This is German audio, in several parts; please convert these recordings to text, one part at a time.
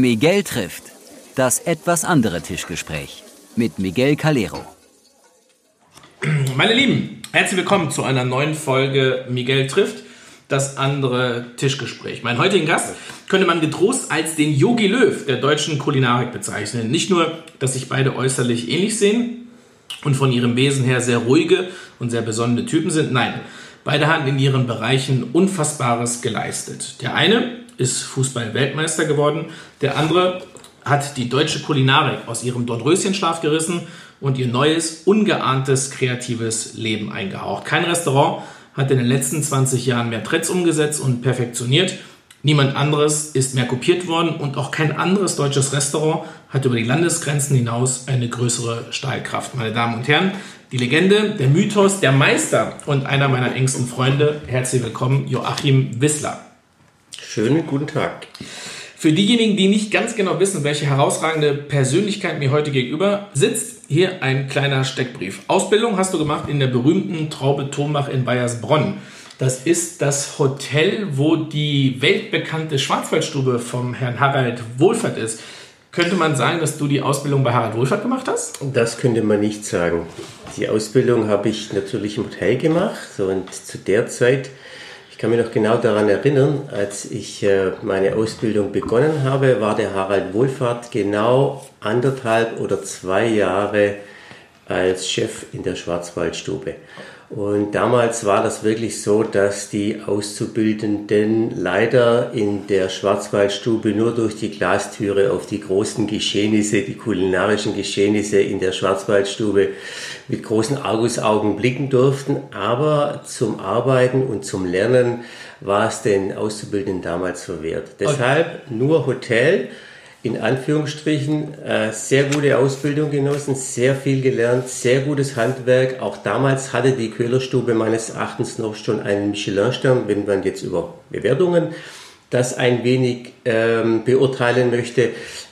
Miguel trifft. Das etwas andere Tischgespräch mit Miguel Calero. Meine Lieben, herzlich willkommen zu einer neuen Folge Miguel trifft. Das andere Tischgespräch. Mein heutigen Gast könnte man getrost als den Yogi Löw der deutschen Kulinarik bezeichnen. Nicht nur, dass sich beide äußerlich ähnlich sehen und von ihrem Wesen her sehr ruhige und sehr besondere Typen sind. Nein, beide haben in ihren Bereichen Unfassbares geleistet. Der eine ist Fußball-Weltmeister geworden, der andere hat die deutsche Kulinarik aus ihrem Dornröschenschlaf gerissen und ihr neues, ungeahntes, kreatives Leben eingehaucht. Kein Restaurant hat in den letzten 20 Jahren mehr Trends umgesetzt und perfektioniert. Niemand anderes ist mehr kopiert worden und auch kein anderes deutsches Restaurant hat über die Landesgrenzen hinaus eine größere Stahlkraft. Meine Damen und Herren, die Legende, der Mythos, der Meister und einer meiner engsten Freunde. Herzlich willkommen, Joachim Wissler. Schönen guten Tag. Für diejenigen, die nicht ganz genau wissen, welche herausragende Persönlichkeit mir heute gegenüber sitzt, hier ein kleiner Steckbrief. Ausbildung hast du gemacht in der berühmten Traube Thomach in Bayersbronn. Das ist das Hotel, wo die weltbekannte Schwarzwaldstube vom Herrn Harald Wohlfahrt ist. Könnte man sagen, dass du die Ausbildung bei Harald Wohlfahrt gemacht hast? Das könnte man nicht sagen. Die Ausbildung habe ich natürlich im Hotel gemacht und zu der Zeit ich kann mich noch genau daran erinnern, als ich äh, meine Ausbildung begonnen habe, war der Harald Wohlfahrt genau anderthalb oder zwei Jahre als Chef in der Schwarzwaldstube. Und damals war das wirklich so, dass die Auszubildenden leider in der Schwarzwaldstube nur durch die Glastüre auf die großen Geschehnisse, die kulinarischen Geschehnisse in der Schwarzwaldstube mit großen Argusaugen blicken durften. Aber zum Arbeiten und zum Lernen war es den Auszubildenden damals verwehrt. Deshalb nur Hotel in Anführungsstrichen äh, sehr gute Ausbildung genossen, sehr viel gelernt, sehr gutes Handwerk. Auch damals hatte die Köhlerstube meines Erachtens noch schon einen Michelin-Stern, wenn man jetzt über Bewertungen das ein wenig ähm, beurteilen möchte.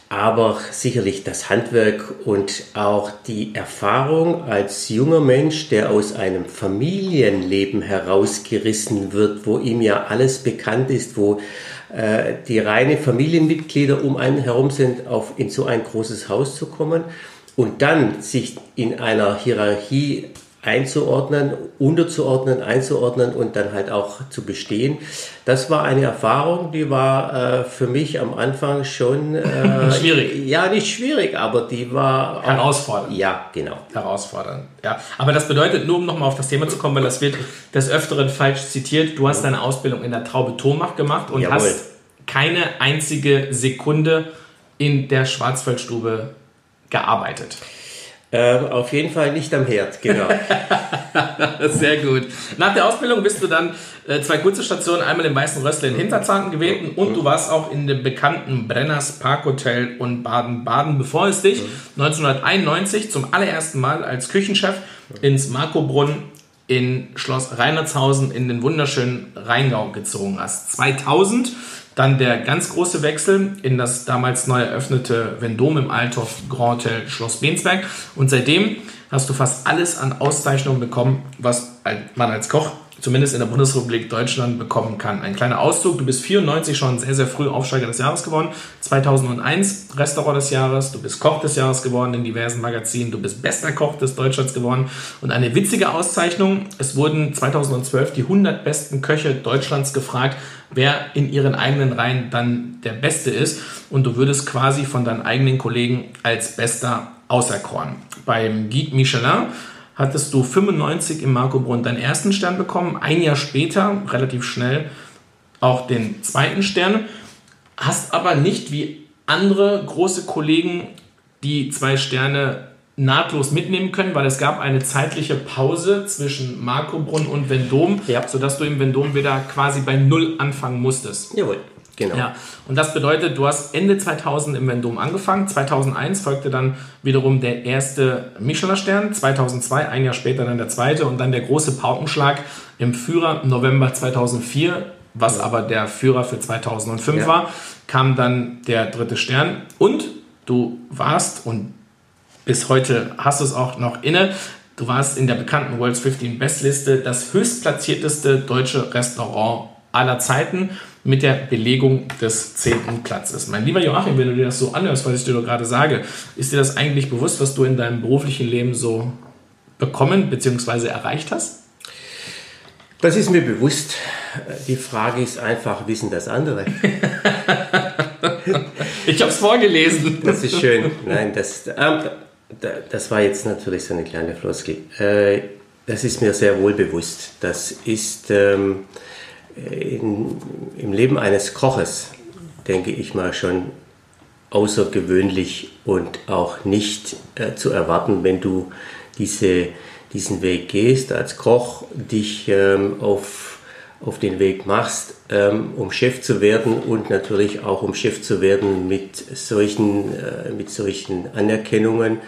Aber sicherlich das Handwerk und auch die Erfahrung als junger Mensch, der aus einem Familienleben herausgerissen wird, wo ihm ja alles bekannt ist, wo äh, die reine Familienmitglieder um einen herum sind, auf, in so ein großes Haus zu kommen und dann sich in einer Hierarchie einzuordnen, unterzuordnen, einzuordnen und dann halt auch zu bestehen. Das war eine Erfahrung, die war äh, für mich am Anfang schon äh, schwierig. Ja, nicht schwierig, aber die war herausfordernd. Auch, ja, genau. Herausfordernd. Ja, aber das bedeutet nur, um nochmal auf das Thema zu kommen, weil das wird des Öfteren falsch zitiert. Du hast deine Ausbildung in der Traube Thomach gemacht und Jawohl. hast keine einzige Sekunde in der Schwarzwaldstube gearbeitet. Äh, auf jeden Fall nicht am Herd, genau. Sehr gut. Nach der Ausbildung bist du dann äh, zwei kurze Stationen, einmal im Weißen Rössle in Hinterzahn gewählt und du warst auch in dem bekannten Brenners Parkhotel und Baden-Baden, bevor es dich 1991 zum allerersten Mal als Küchenchef ins Markobrunn in Schloss Reinertshausen in den wunderschönen Rheingau gezogen hast. 2000 dann der ganz große Wechsel in das damals neu eröffnete Vendôme im Althoff Grand Hotel Schloss Bensberg. Und seitdem hast du fast alles an Auszeichnungen bekommen, was man als Koch zumindest in der Bundesrepublik Deutschland bekommen kann. Ein kleiner Auszug, du bist 94 schon sehr, sehr früh Aufsteiger des Jahres geworden, 2001 Restaurant des Jahres, du bist Koch des Jahres geworden in diversen Magazinen, du bist bester Koch des Deutschlands geworden. Und eine witzige Auszeichnung, es wurden 2012 die 100 besten Köche Deutschlands gefragt, wer in ihren eigenen Reihen dann der Beste ist. Und du würdest quasi von deinen eigenen Kollegen als Bester auserkoren. Beim Guide Michelin hattest du 95 im Marco Brunn deinen ersten Stern bekommen, ein Jahr später, relativ schnell, auch den zweiten Stern, hast aber nicht wie andere große Kollegen die zwei Sterne nahtlos mitnehmen können, weil es gab eine zeitliche Pause zwischen Marco Brunn und Vendôme, ja. sodass du im Vendôme wieder quasi bei Null anfangen musstest. Jawohl. Genau. Ja, und das bedeutet, du hast Ende 2000 im Vendôme angefangen. 2001 folgte dann wiederum der erste Michelin-Stern. 2002, ein Jahr später dann der zweite und dann der große Paukenschlag im Führer November 2004, was ja. aber der Führer für 2005 ja. war, kam dann der dritte Stern. Und du warst und bis heute hast du es auch noch inne. Du warst in der bekannten World's 15 Bestliste das höchstplatzierteste deutsche Restaurant aller Zeiten mit der Belegung des zehnten Platzes. Mein lieber Joachim, wenn du dir das so anhörst, was ich dir gerade sage, ist dir das eigentlich bewusst, was du in deinem beruflichen Leben so bekommen bzw. erreicht hast? Das ist mir bewusst. Die Frage ist einfach, wissen das andere? ich habe es vorgelesen. Das ist schön. Nein, das, ähm, das war jetzt natürlich so eine kleine Floskel. Äh, das ist mir sehr wohl bewusst. Das ist ähm, im Leben eines Koches, denke ich mal, schon außergewöhnlich und auch nicht äh, zu erwarten, wenn du diese, diesen Weg gehst als Koch, dich ähm, auf, auf den Weg machst, ähm, um Chef zu werden und natürlich auch um Chef zu werden mit solchen, äh, mit solchen Anerkennungen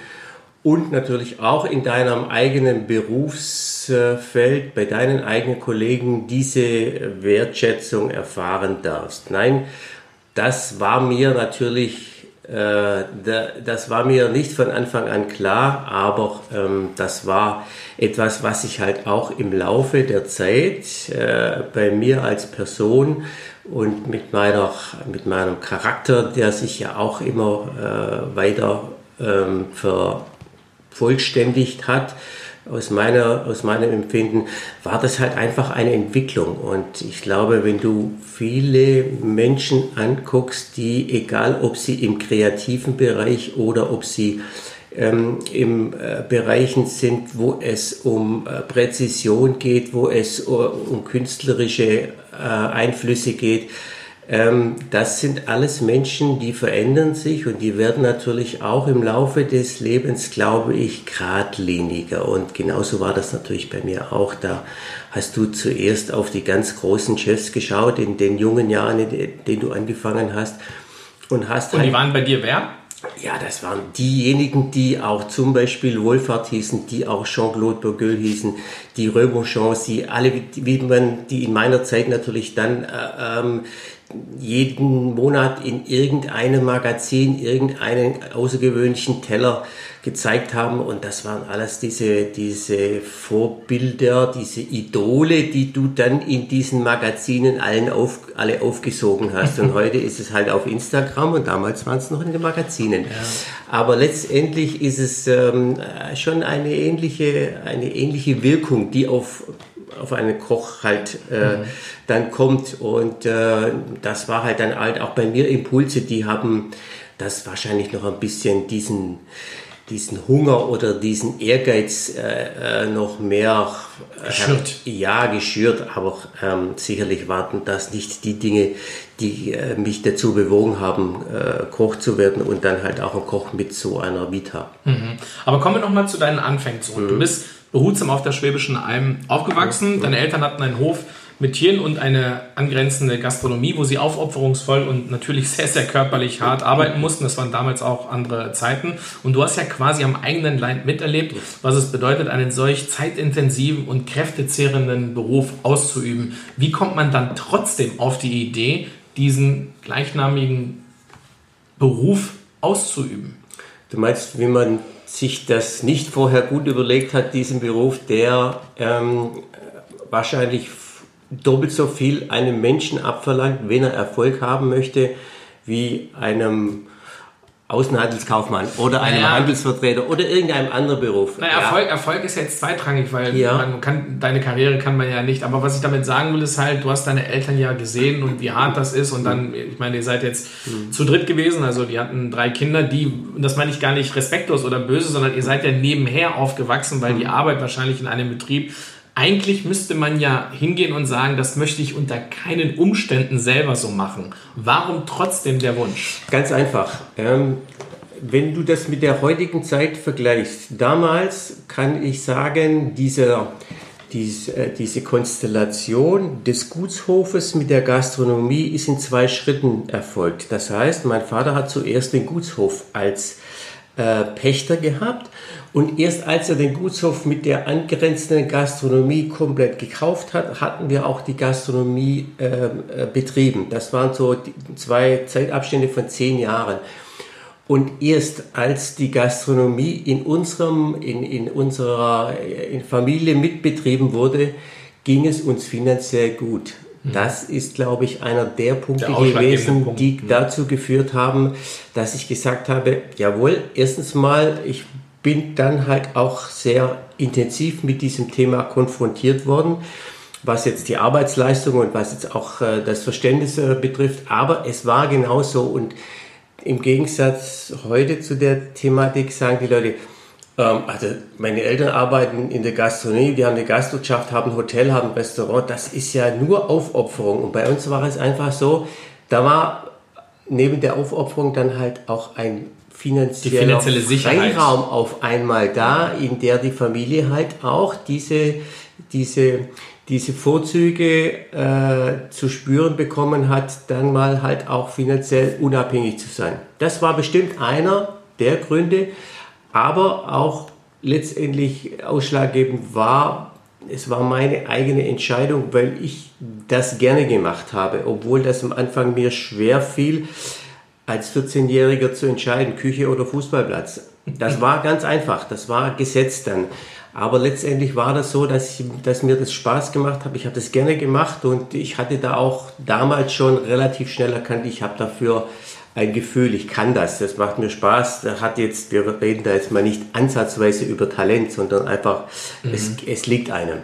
und natürlich auch in deinem eigenen Berufsfeld, bei deinen eigenen Kollegen diese Wertschätzung erfahren darfst. Nein, das war mir natürlich, das war mir nicht von Anfang an klar, aber ähm, das war etwas, was sich halt auch im Laufe der Zeit äh, bei mir als Person und mit, meiner, mit meinem Charakter, der sich ja auch immer äh, weiter ähm, ver vollständigt hat, aus, meiner, aus meinem Empfinden, war das halt einfach eine Entwicklung. Und ich glaube, wenn du viele Menschen anguckst, die, egal ob sie im kreativen Bereich oder ob sie ähm, im äh, Bereichen sind, wo es um äh, Präzision geht, wo es uh, um künstlerische äh, Einflüsse geht, ähm, das sind alles Menschen, die verändern sich und die werden natürlich auch im Laufe des Lebens, glaube ich, geradliniger. Und genauso war das natürlich bei mir auch. Da hast du zuerst auf die ganz großen Chefs geschaut in den jungen Jahren, in denen du angefangen hast. Und hast Und die halt, waren bei dir wer? Ja, das waren diejenigen, die auch zum Beispiel Wohlfahrt hießen, die auch Jean-Claude Bourgueil hießen, die Römerchance, die alle, wie man die in meiner Zeit natürlich dann äh, ähm, jeden Monat in irgendeinem Magazin irgendeinen außergewöhnlichen Teller gezeigt haben und das waren alles diese, diese Vorbilder, diese Idole, die du dann in diesen Magazinen allen auf, alle aufgesogen hast und heute ist es halt auf Instagram und damals waren es noch in den Magazinen. Ja. Aber letztendlich ist es ähm, schon eine ähnliche, eine ähnliche Wirkung, die auf auf einen Koch halt äh, mhm. dann kommt. Und äh, das war halt dann halt auch bei mir Impulse, die haben das wahrscheinlich noch ein bisschen diesen, diesen Hunger oder diesen Ehrgeiz äh, äh noch mehr äh, geschürt. ja, geschürt, aber ähm, sicherlich warten das nicht die Dinge, die äh, mich dazu bewogen haben, Koch zu werden und dann halt auch ein Koch mit so einer Vita. Mhm. Aber kommen wir noch mal zu deinen Anfängen zurück. Mhm. Du bist behutsam auf der Schwäbischen Alm aufgewachsen. Deine Eltern hatten einen Hof mit Tieren und eine angrenzende Gastronomie, wo sie aufopferungsvoll und natürlich sehr, sehr körperlich hart arbeiten mussten. Das waren damals auch andere Zeiten. Und du hast ja quasi am eigenen Leib miterlebt, was es bedeutet, einen solch zeitintensiven und kräftezehrenden Beruf auszuüben. Wie kommt man dann trotzdem auf die Idee, diesen gleichnamigen Beruf auszuüben? Du meinst, wie man sich das nicht vorher gut überlegt hat, diesen Beruf, der ähm, wahrscheinlich doppelt so viel einem Menschen abverlangt, wenn er Erfolg haben möchte, wie einem Außenhandelskaufmann oder einem naja. Handelsvertreter oder irgendeinem anderen Beruf. Naja, ja. Erfolg, Erfolg ist jetzt zweitrangig, weil ja. man kann, deine Karriere kann man ja nicht. Aber was ich damit sagen will, ist halt, du hast deine Eltern ja gesehen und wie hart das ist. Und dann, ich meine, ihr seid jetzt mhm. zu dritt gewesen, also die hatten drei Kinder, die, das meine ich gar nicht respektlos oder böse, sondern ihr seid ja nebenher aufgewachsen, weil mhm. die Arbeit wahrscheinlich in einem Betrieb eigentlich müsste man ja hingehen und sagen, das möchte ich unter keinen Umständen selber so machen. Warum trotzdem der Wunsch? Ganz einfach. Ähm, wenn du das mit der heutigen Zeit vergleichst, damals kann ich sagen, dieser, diese, äh, diese Konstellation des Gutshofes mit der Gastronomie ist in zwei Schritten erfolgt. Das heißt, mein Vater hat zuerst den Gutshof als äh, Pächter gehabt und erst als er den Gutshof mit der angrenzenden Gastronomie komplett gekauft hat, hatten wir auch die Gastronomie ähm, äh, betrieben. Das waren so zwei Zeitabstände von zehn Jahren. Und erst als die Gastronomie in unserem, in, in unserer in Familie mitbetrieben wurde, ging es uns finanziell gut. Das ist, glaube ich, einer der Punkte Der gewesen, Punkt, die mhm. dazu geführt haben, dass ich gesagt habe, jawohl, erstens mal, ich bin dann halt auch sehr intensiv mit diesem Thema konfrontiert worden, was jetzt die Arbeitsleistung und was jetzt auch äh, das Verständnis äh, betrifft. Aber es war genauso und im Gegensatz heute zu der Thematik sagen die Leute, ähm, also meine Eltern arbeiten in der Gastronomie, die haben eine Gastwirtschaft, haben ein Hotel, haben ein Restaurant. Das ist ja nur Aufopferung. Und bei uns war es einfach so, da war neben der Aufopferung dann halt auch ein finanzieller finanzielle Sicherheit. Freiraum auf einmal da, in der die Familie halt auch diese, diese, diese Vorzüge äh, zu spüren bekommen hat, dann mal halt auch finanziell unabhängig zu sein. Das war bestimmt einer der Gründe, aber auch letztendlich ausschlaggebend war, es war meine eigene Entscheidung, weil ich das gerne gemacht habe, obwohl das am Anfang mir schwer fiel, als 14-Jähriger zu entscheiden, Küche oder Fußballplatz. Das war ganz einfach, das war gesetzt dann. Aber letztendlich war das so, dass, ich, dass mir das Spaß gemacht hat. Ich habe das gerne gemacht und ich hatte da auch damals schon relativ schnell erkannt, ich habe dafür ein Gefühl, ich kann das, das macht mir Spaß. Da hat jetzt, wir reden da jetzt mal nicht ansatzweise über Talent, sondern einfach, es, es liegt einem.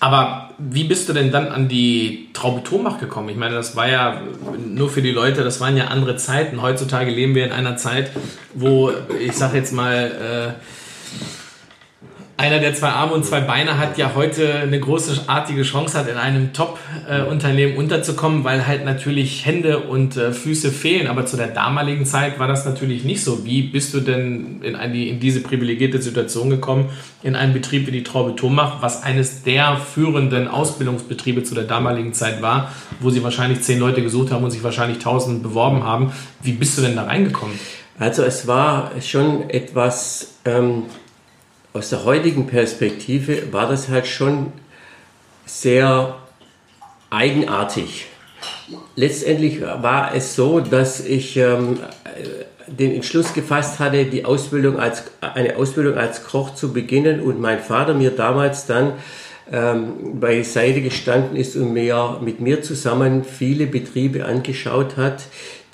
Aber wie bist du denn dann an die Traube Thomach gekommen? Ich meine, das war ja nur für die Leute, das waren ja andere Zeiten. Heutzutage leben wir in einer Zeit, wo, ich sag jetzt mal, äh, einer, der zwei Arme und zwei Beine hat, ja heute eine großartige Chance hat, in einem Top-Unternehmen unterzukommen, weil halt natürlich Hände und äh, Füße fehlen. Aber zu der damaligen Zeit war das natürlich nicht so. Wie bist du denn in, eine, in diese privilegierte Situation gekommen, in einen Betrieb wie die Traube Thomach, was eines der führenden Ausbildungsbetriebe zu der damaligen Zeit war, wo sie wahrscheinlich zehn Leute gesucht haben und sich wahrscheinlich tausend beworben haben. Wie bist du denn da reingekommen? Also es war schon etwas, ähm, aus der heutigen Perspektive war das halt schon sehr eigenartig. Letztendlich war es so, dass ich ähm, den Entschluss gefasst hatte, die Ausbildung als, eine Ausbildung als Koch zu beginnen und mein Vater mir damals dann ähm, beiseite gestanden ist und mir, mit mir zusammen viele Betriebe angeschaut hat,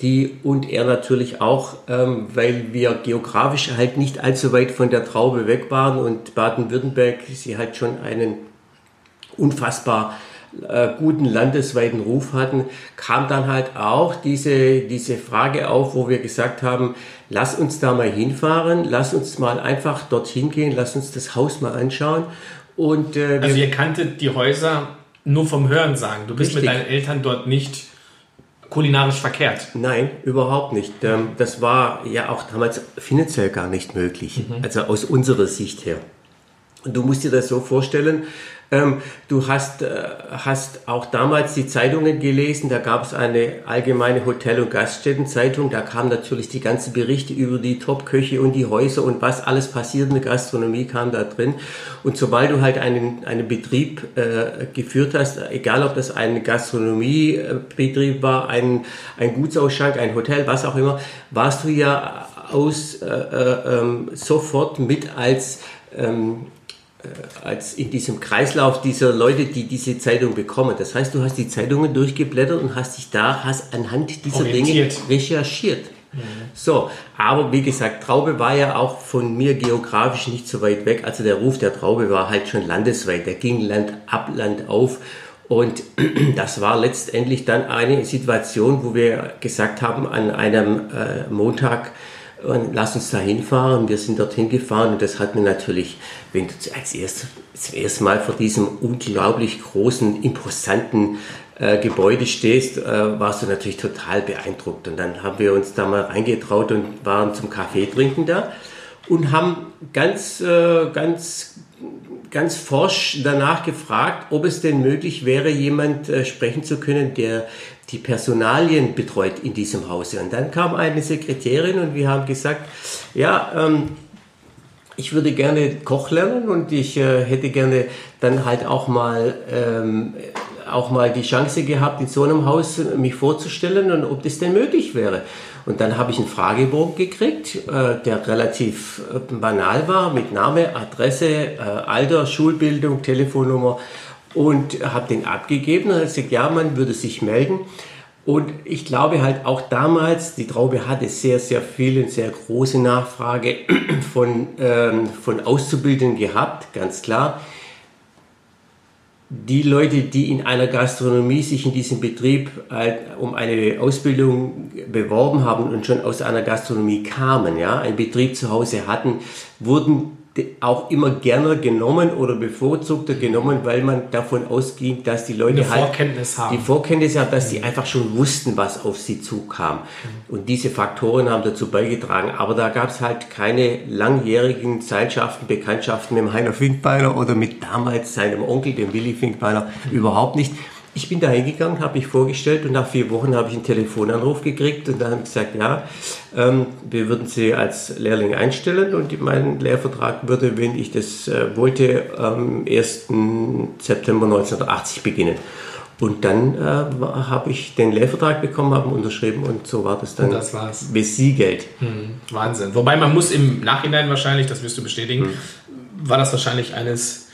die und er natürlich auch, ähm, weil wir geografisch halt nicht allzu weit von der Traube weg waren und Baden-Württemberg, sie halt schon einen unfassbar äh, guten landesweiten Ruf hatten, kam dann halt auch diese, diese Frage auf, wo wir gesagt haben, lass uns da mal hinfahren, lass uns mal einfach dorthin gehen, lass uns das Haus mal anschauen. Und, äh, Also ihr kanntet die Häuser nur vom Hören sagen. Du bist mit Richtig. deinen Eltern dort nicht kulinarisch verkehrt. Nein, überhaupt nicht. Ähm, Das war ja auch damals finanziell gar nicht möglich, also aus unserer Sicht her. Und du musst dir das so vorstellen, ähm, du hast, äh, hast auch damals die Zeitungen gelesen, da gab es eine allgemeine Hotel- und Gaststättenzeitung, da kamen natürlich die ganzen Berichte über die Top-Köche und die Häuser und was alles passiert in der Gastronomie kam da drin. Und sobald du halt einen, einen Betrieb äh, geführt hast, egal ob das ein Gastronomiebetrieb war, ein, ein Gutsausschank, ein Hotel, was auch immer, warst du ja aus äh, äh, ähm, sofort mit als ähm, als in diesem Kreislauf dieser Leute, die diese Zeitung bekommen. Das heißt, du hast die Zeitungen durchgeblättert und hast dich da hast anhand dieser Dinge recherchiert. So, aber wie gesagt, Traube war ja auch von mir geografisch nicht so weit weg. Also der Ruf der Traube war halt schon landesweit. Der ging Land ab, Land auf. Und das war letztendlich dann eine Situation, wo wir gesagt haben, an einem äh, Montag, und lass uns da hinfahren. Wir sind dorthin gefahren und das hat mir natürlich, wenn du als erstes, zum ersten Mal vor diesem unglaublich großen, imposanten äh, Gebäude stehst, äh, warst du natürlich total beeindruckt. Und dann haben wir uns da mal reingetraut und waren zum Kaffee trinken da und haben ganz, äh, ganz ganz forsch danach gefragt, ob es denn möglich wäre, jemand äh, sprechen zu können, der die Personalien betreut in diesem Hause. Und dann kam eine Sekretärin und wir haben gesagt, ja, ähm, ich würde gerne Koch lernen und ich äh, hätte gerne dann halt auch mal ähm, auch mal die Chance gehabt, in so einem Haus mich vorzustellen und ob das denn möglich wäre. Und dann habe ich einen Fragebogen gekriegt, äh, der relativ äh, banal war, mit Name, Adresse, äh, Alter, Schulbildung, Telefonnummer und habe den abgegeben und hat gesagt, ja, man würde sich melden. Und ich glaube halt auch damals, die Traube hatte sehr, sehr viel und sehr große Nachfrage von, ähm, von Auszubildenden gehabt, ganz klar. Die Leute, die in einer Gastronomie sich in diesem Betrieb äh, um eine Ausbildung beworben haben und schon aus einer Gastronomie kamen, ja, einen Betrieb zu Hause hatten, wurden auch immer gerne genommen oder bevorzugter genommen, weil man davon ausging, dass die Leute Eine halt Vorkenntnis haben. die Vorkenntnis haben, dass sie einfach schon wussten, was auf sie zukam. Und diese Faktoren haben dazu beigetragen. Aber da gab es halt keine langjährigen Zeitschaften, Bekanntschaften mit dem Heiner Finkbeiner oder mit damals seinem Onkel, dem Willi Finkbeiner, überhaupt nicht. Ich bin da hingegangen, habe mich vorgestellt und nach vier Wochen habe ich einen Telefonanruf gekriegt und dann haben gesagt, ja, ähm, wir würden Sie als Lehrling einstellen und mein Lehrvertrag würde, wenn ich das äh, wollte, am 1. September 1980 beginnen. Und dann äh, habe ich den Lehrvertrag bekommen, habe ihn unterschrieben und so war das dann Und das war's. besiegelt. Hm, Wahnsinn. Wobei man muss im Nachhinein wahrscheinlich, das wirst du bestätigen, war das wahrscheinlich eines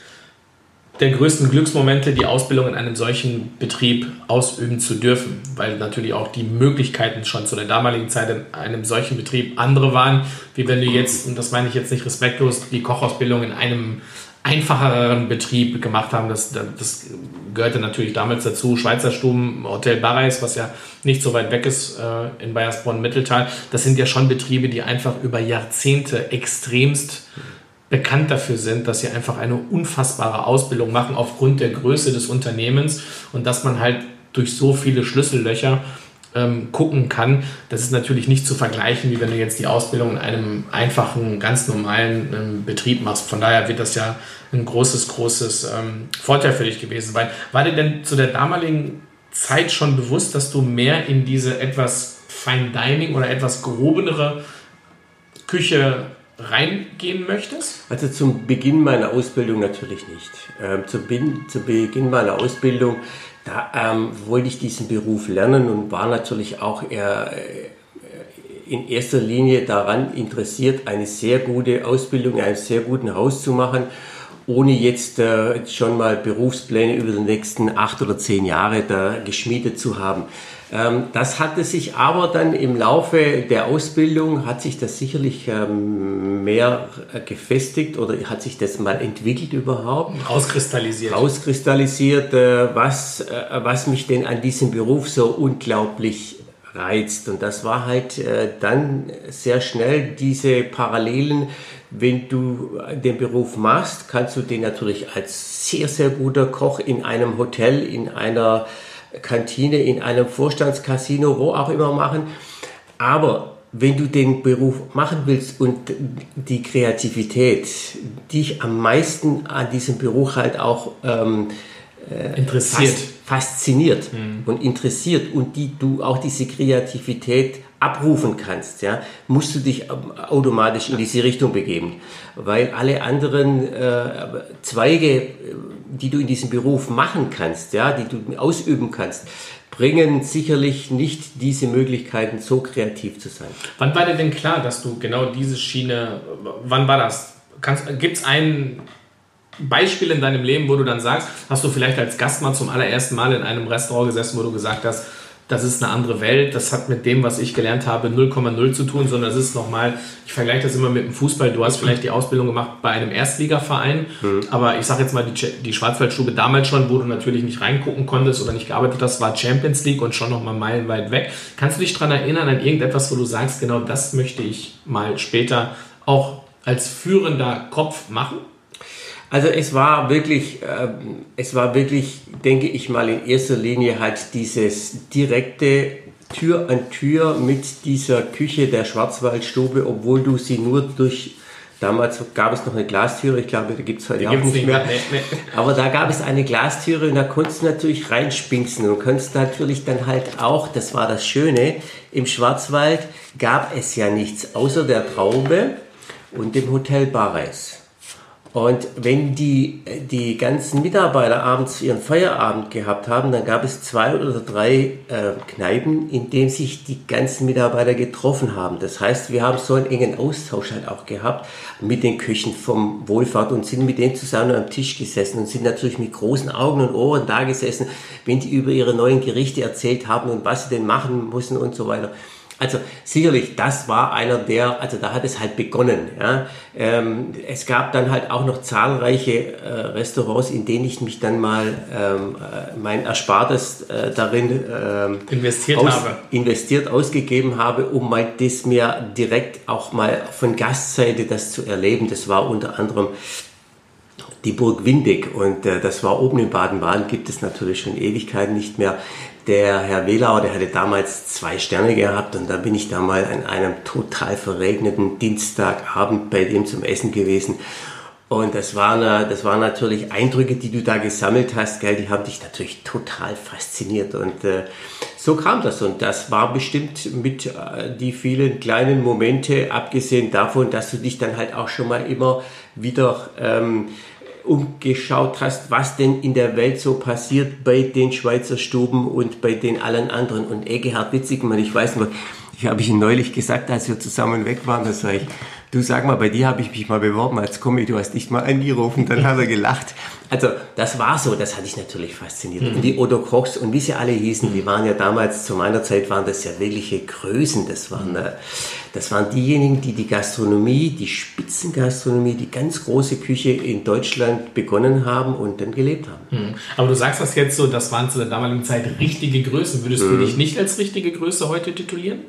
der größten Glücksmomente, die Ausbildung in einem solchen Betrieb ausüben zu dürfen, weil natürlich auch die Möglichkeiten schon zu der damaligen Zeit in einem solchen Betrieb andere waren, wie wenn du jetzt, und das meine ich jetzt nicht respektlos, die Kochausbildung in einem einfacheren Betrieb gemacht haben. Das, das gehörte natürlich damals dazu. Schweizer Stuben, Hotel Barreis, was ja nicht so weit weg ist äh, in Bayersbronn-Mitteltal. Das sind ja schon Betriebe, die einfach über Jahrzehnte extremst bekannt dafür sind, dass sie einfach eine unfassbare Ausbildung machen aufgrund der Größe des Unternehmens und dass man halt durch so viele Schlüssellöcher ähm, gucken kann. Das ist natürlich nicht zu vergleichen, wie wenn du jetzt die Ausbildung in einem einfachen, ganz normalen ähm, Betrieb machst. Von daher wird das ja ein großes, großes ähm, Vorteil für dich gewesen sein. War dir denn zu der damaligen Zeit schon bewusst, dass du mehr in diese etwas Fine Dining oder etwas gehobenere Küche reingehen möchtest? Also zum Beginn meiner Ausbildung natürlich nicht. Ähm, zu, Beginn, zu Beginn meiner Ausbildung, da ähm, wollte ich diesen Beruf lernen und war natürlich auch eher äh, in erster Linie daran interessiert, eine sehr gute Ausbildung, in einem sehr guten Haus zu machen, ohne jetzt äh, schon mal Berufspläne über die nächsten acht oder zehn Jahre da geschmiedet zu haben. Ähm, das hatte sich aber dann im Laufe der Ausbildung, hat sich das sicherlich ähm, mehr äh, gefestigt oder hat sich das mal entwickelt überhaupt Rauskristallisiert. rauskristallisiert, äh, was, äh, was mich denn an diesem Beruf so unglaublich reizt. Und das war halt dann sehr schnell diese Parallelen. Wenn du den Beruf machst, kannst du den natürlich als sehr, sehr guter Koch in einem Hotel, in einer Kantine, in einem Vorstandscasino, wo auch immer machen. Aber wenn du den Beruf machen willst und die Kreativität, die ich am meisten an diesem Beruf halt auch ähm, Interessiert. fas- fasziniert und interessiert und die du auch diese Kreativität abrufen kannst, ja, musst du dich ähm, automatisch in diese Richtung begeben, weil alle anderen äh, Zweige, äh, die du in diesem Beruf machen kannst, ja, die du ausüben kannst, bringen sicherlich nicht diese Möglichkeiten, so kreativ zu sein. Wann war dir denn klar, dass du genau diese Schiene, wann war das? Gibt es ein Beispiel in deinem Leben, wo du dann sagst, hast du vielleicht als Gast mal zum allerersten Mal in einem Restaurant gesessen, wo du gesagt hast, das ist eine andere Welt, das hat mit dem, was ich gelernt habe, 0,0 zu tun, sondern das ist nochmal, ich vergleiche das immer mit dem Fußball, du hast vielleicht die Ausbildung gemacht bei einem Erstligaverein, aber ich sage jetzt mal die, die Schwarzwaldstube damals schon, wo du natürlich nicht reingucken konntest oder nicht gearbeitet hast, war Champions League und schon nochmal meilenweit weg. Kannst du dich daran erinnern, an irgendetwas, wo du sagst, genau das möchte ich mal später auch als führender Kopf machen? Also es war wirklich, ähm, es war wirklich, denke ich mal, in erster Linie halt dieses direkte Tür an Tür mit dieser Küche der Schwarzwaldstube, obwohl du sie nur durch, damals gab es noch eine Glastüre, ich glaube, da gibt es heute auch gibt's nicht mehr. mehr. Aber da gab es eine Glastüre und da konntest du natürlich reinspinksen und konntest natürlich dann halt auch, das war das Schöne, im Schwarzwald gab es ja nichts außer der Traube und dem Hotel Barreis. Und wenn die, die ganzen Mitarbeiter abends ihren Feierabend gehabt haben, dann gab es zwei oder drei äh, Kneipen, in denen sich die ganzen Mitarbeiter getroffen haben. Das heißt, wir haben so einen engen Austausch halt auch gehabt mit den Küchen vom Wohlfahrt und sind mit denen zusammen am Tisch gesessen und sind natürlich mit großen Augen und Ohren da gesessen, wenn die über ihre neuen Gerichte erzählt haben und was sie denn machen müssen und so weiter. Also sicherlich, das war einer der, also da hat es halt begonnen. Ja. Ähm, es gab dann halt auch noch zahlreiche äh, Restaurants, in denen ich mich dann mal ähm, äh, mein Erspartes äh, darin ähm, investiert aus, habe. investiert, ausgegeben habe, um mal das mir direkt auch mal von Gastseite das zu erleben. Das war unter anderem die Burg Windig und äh, das war oben in Baden-Baden, gibt es natürlich schon Ewigkeiten nicht mehr. Der Herr Welauer, der hatte damals zwei Sterne gehabt und da bin ich da mal an einem total verregneten Dienstagabend bei dem zum Essen gewesen. Und das waren, das waren natürlich Eindrücke, die du da gesammelt hast, gell, die haben dich natürlich total fasziniert. Und äh, so kam das. Und das war bestimmt mit äh, die vielen kleinen Momente, abgesehen davon, dass du dich dann halt auch schon mal immer wieder ähm, umgeschaut hast, was denn in der Welt so passiert bei den Schweizer Stuben und bei den allen anderen. Und Egehard Witzigmann, ich weiß noch, ich habe ich ihn neulich gesagt, als wir zusammen weg waren, da sage ich, du sag mal, bei dir habe ich mich mal beworben als Kommi, du hast dich mal angerufen, dann hat er gelacht. Also das war so, das hatte ich natürlich fasziniert. Mhm. Und die Odo Kochs und wie sie alle hießen, die waren ja damals, zu meiner Zeit waren das ja wirkliche Größen, das waren, äh, das waren diejenigen, die die Gastronomie, die Spitzengastronomie, die ganz große Küche in Deutschland begonnen haben und dann gelebt haben. Mhm. Aber du sagst das jetzt so, das waren zu der damaligen Zeit richtige Größen. Würdest mhm. du dich nicht als richtige Größe heute titulieren?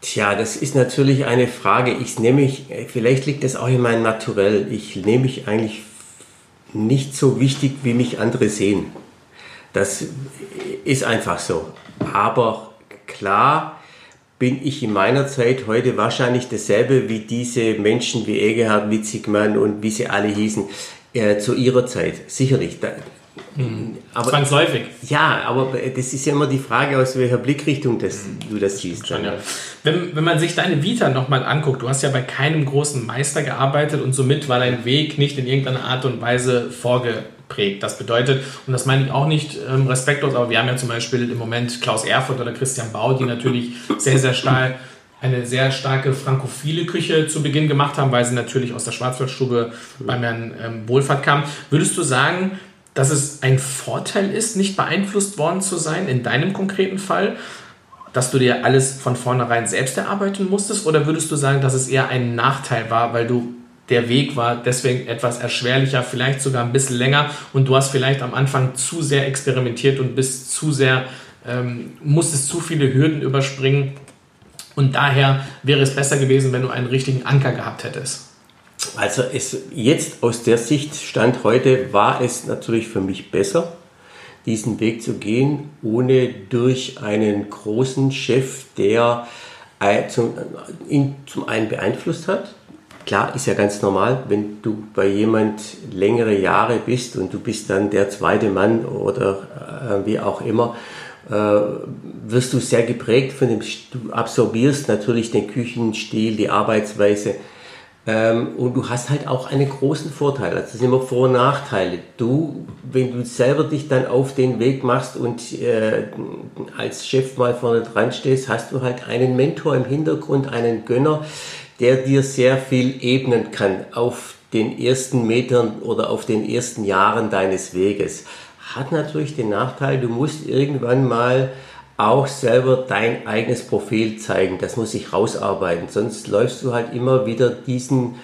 Tja, das ist natürlich eine Frage. Ich nehme mich, vielleicht liegt das auch in meinem Naturell. Ich nehme mich eigentlich nicht so wichtig, wie mich andere sehen. Das ist einfach so. Aber klar bin ich in meiner Zeit heute wahrscheinlich dasselbe wie diese Menschen wie Egerhard Witzigmann und wie sie alle hießen äh, zu ihrer Zeit. Sicherlich. Da, Mhm. Aber, Zwangsläufig. Ja, aber das ist ja immer die Frage, aus welcher Blickrichtung das, du das siehst. Schon, ja. wenn, wenn man sich deine Vita nochmal anguckt, du hast ja bei keinem großen Meister gearbeitet und somit war dein Weg nicht in irgendeiner Art und Weise vorgeprägt. Das bedeutet, und das meine ich auch nicht ähm, respektlos, aber wir haben ja zum Beispiel im Moment Klaus Erfurt oder Christian Bau, die natürlich sehr, sehr stark eine sehr starke frankophile Küche zu Beginn gemacht haben, weil sie natürlich aus der Schwarzwaldstube beim Herrn ähm, Wohlfahrt kam. Würdest du sagen, dass es ein Vorteil ist, nicht beeinflusst worden zu sein, in deinem konkreten Fall, dass du dir alles von vornherein selbst erarbeiten musstest? Oder würdest du sagen, dass es eher ein Nachteil war, weil du der Weg war deswegen etwas erschwerlicher, vielleicht sogar ein bisschen länger und du hast vielleicht am Anfang zu sehr experimentiert und bist zu sehr, ähm, musstest zu viele Hürden überspringen und daher wäre es besser gewesen, wenn du einen richtigen Anker gehabt hättest? Also es, jetzt aus der Sicht Stand heute war es natürlich für mich besser, diesen Weg zu gehen, ohne durch einen großen Chef, der zum, ihn zum einen beeinflusst hat. Klar, ist ja ganz normal, wenn du bei jemand längere Jahre bist und du bist dann der zweite Mann oder äh, wie auch immer, äh, wirst du sehr geprägt von dem, du absorbierst natürlich den Küchenstil, die Arbeitsweise ähm, und du hast halt auch einen großen Vorteil. Also das sind immer Vor- und Nachteile. Du, wenn du selber dich dann auf den Weg machst und äh, als Chef mal vorne dran stehst, hast du halt einen Mentor im Hintergrund, einen Gönner, der dir sehr viel ebnen kann auf den ersten Metern oder auf den ersten Jahren deines Weges. Hat natürlich den Nachteil, du musst irgendwann mal auch selber dein eigenes Profil zeigen. Das muss sich rausarbeiten. Sonst läufst du halt immer wieder diesen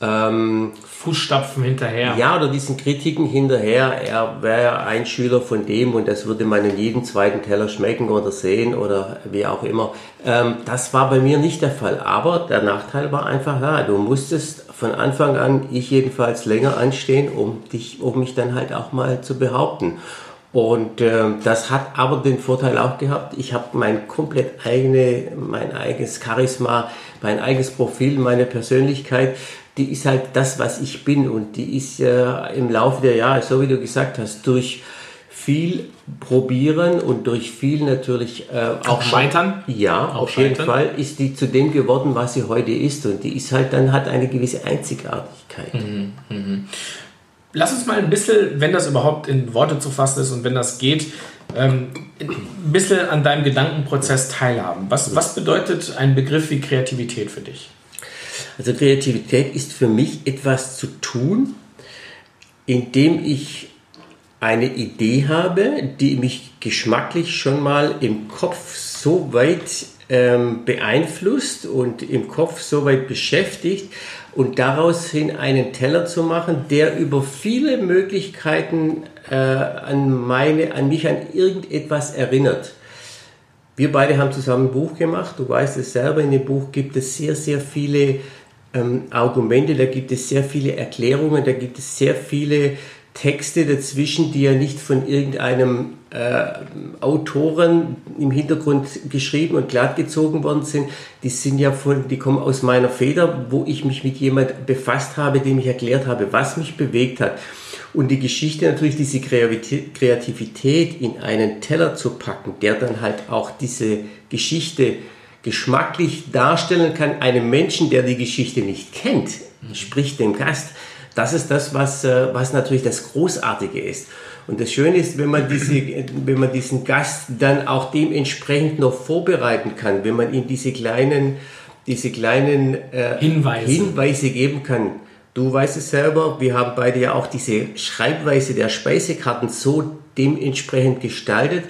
ähm, Fußstapfen hinterher. Ja, oder diesen Kritiken hinterher. Er wäre ein Schüler von dem und das würde man in jedem zweiten Teller schmecken oder sehen oder wie auch immer. Ähm, das war bei mir nicht der Fall. Aber der Nachteil war einfach, ja, du musstest von Anfang an, ich jedenfalls, länger anstehen, um dich, um mich dann halt auch mal zu behaupten. Und äh, das hat aber den Vorteil auch gehabt, ich habe mein komplett eigene, mein eigenes Charisma, mein eigenes Profil, meine Persönlichkeit, die ist halt das, was ich bin und die ist äh, im Laufe der Jahre, so wie du gesagt hast, durch viel probieren und durch viel natürlich äh, auch scheitern. Ja, auch auf scheitern. jeden Fall ist die zu dem geworden, was sie heute ist und die ist halt dann hat eine gewisse Einzigartigkeit. Mhm, mh. Lass uns mal ein bisschen, wenn das überhaupt in Worte zu fassen ist und wenn das geht, ähm, ein bisschen an deinem Gedankenprozess teilhaben. Was, was bedeutet ein Begriff wie Kreativität für dich? Also Kreativität ist für mich etwas zu tun, indem ich eine Idee habe, die mich geschmacklich schon mal im Kopf so weit ähm, beeinflusst und im Kopf so weit beschäftigt und daraus hin einen Teller zu machen, der über viele Möglichkeiten äh, an, meine, an mich an irgendetwas erinnert. Wir beide haben zusammen ein Buch gemacht. Du weißt es selber, in dem Buch gibt es sehr, sehr viele ähm, Argumente, da gibt es sehr viele Erklärungen, da gibt es sehr viele Texte dazwischen, die ja nicht von irgendeinem äh, Autoren im Hintergrund geschrieben und glattgezogen worden sind. Die sind ja von, die kommen aus meiner Feder, wo ich mich mit jemand befasst habe, dem ich erklärt habe, was mich bewegt hat. Und die Geschichte natürlich, diese Kreativität in einen Teller zu packen, der dann halt auch diese Geschichte geschmacklich darstellen kann, einem Menschen, der die Geschichte nicht kennt, sprich dem Gast, das ist das, was, äh, was natürlich das Großartige ist. Und das Schöne ist, wenn man, diese, wenn man diesen Gast dann auch dementsprechend noch vorbereiten kann, wenn man ihm diese kleinen, diese kleinen äh, Hinweise. Hinweise geben kann. Du weißt es selber, wir haben beide ja auch diese Schreibweise der Speisekarten so dementsprechend gestaltet,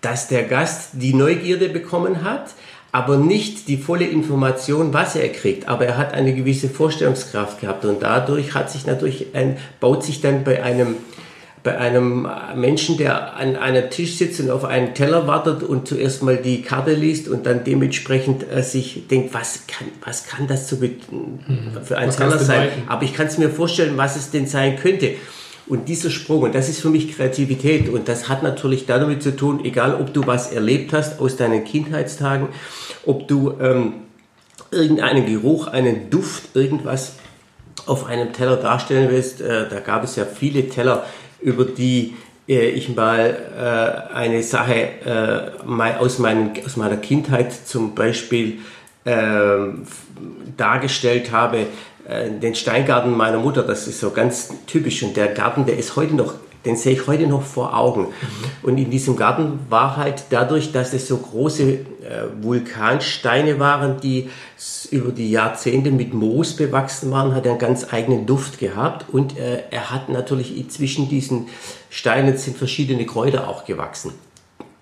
dass der Gast die Neugierde bekommen hat, aber nicht die volle Information, was er kriegt. Aber er hat eine gewisse Vorstellungskraft gehabt und dadurch hat sich natürlich ein, baut sich dann bei einem bei einem Menschen, der an einem Tisch sitzt und auf einen Teller wartet und zuerst mal die Karte liest und dann dementsprechend äh, sich denkt, was kann, was kann das zu, mhm. für ein Teller sein? Aber ich kann es mir vorstellen, was es denn sein könnte. Und dieser Sprung, und das ist für mich Kreativität, und das hat natürlich damit zu tun, egal ob du was erlebt hast aus deinen Kindheitstagen, ob du ähm, irgendeinen Geruch, einen Duft, irgendwas auf einem Teller darstellen willst. Äh, da gab es ja viele Teller, über die äh, ich mal äh, eine Sache äh, mal aus, meinen, aus meiner Kindheit zum Beispiel ähm, dargestellt habe äh, den Steingarten meiner Mutter, das ist so ganz typisch. Und der Garten, der ist heute noch, den sehe ich heute noch vor Augen. Mhm. Und in diesem Garten war halt dadurch, dass es so große äh, Vulkansteine waren, die über die Jahrzehnte mit Moos bewachsen waren, hat er einen ganz eigenen Duft gehabt. Und äh, er hat natürlich zwischen diesen Steinen sind verschiedene Kräuter auch gewachsen.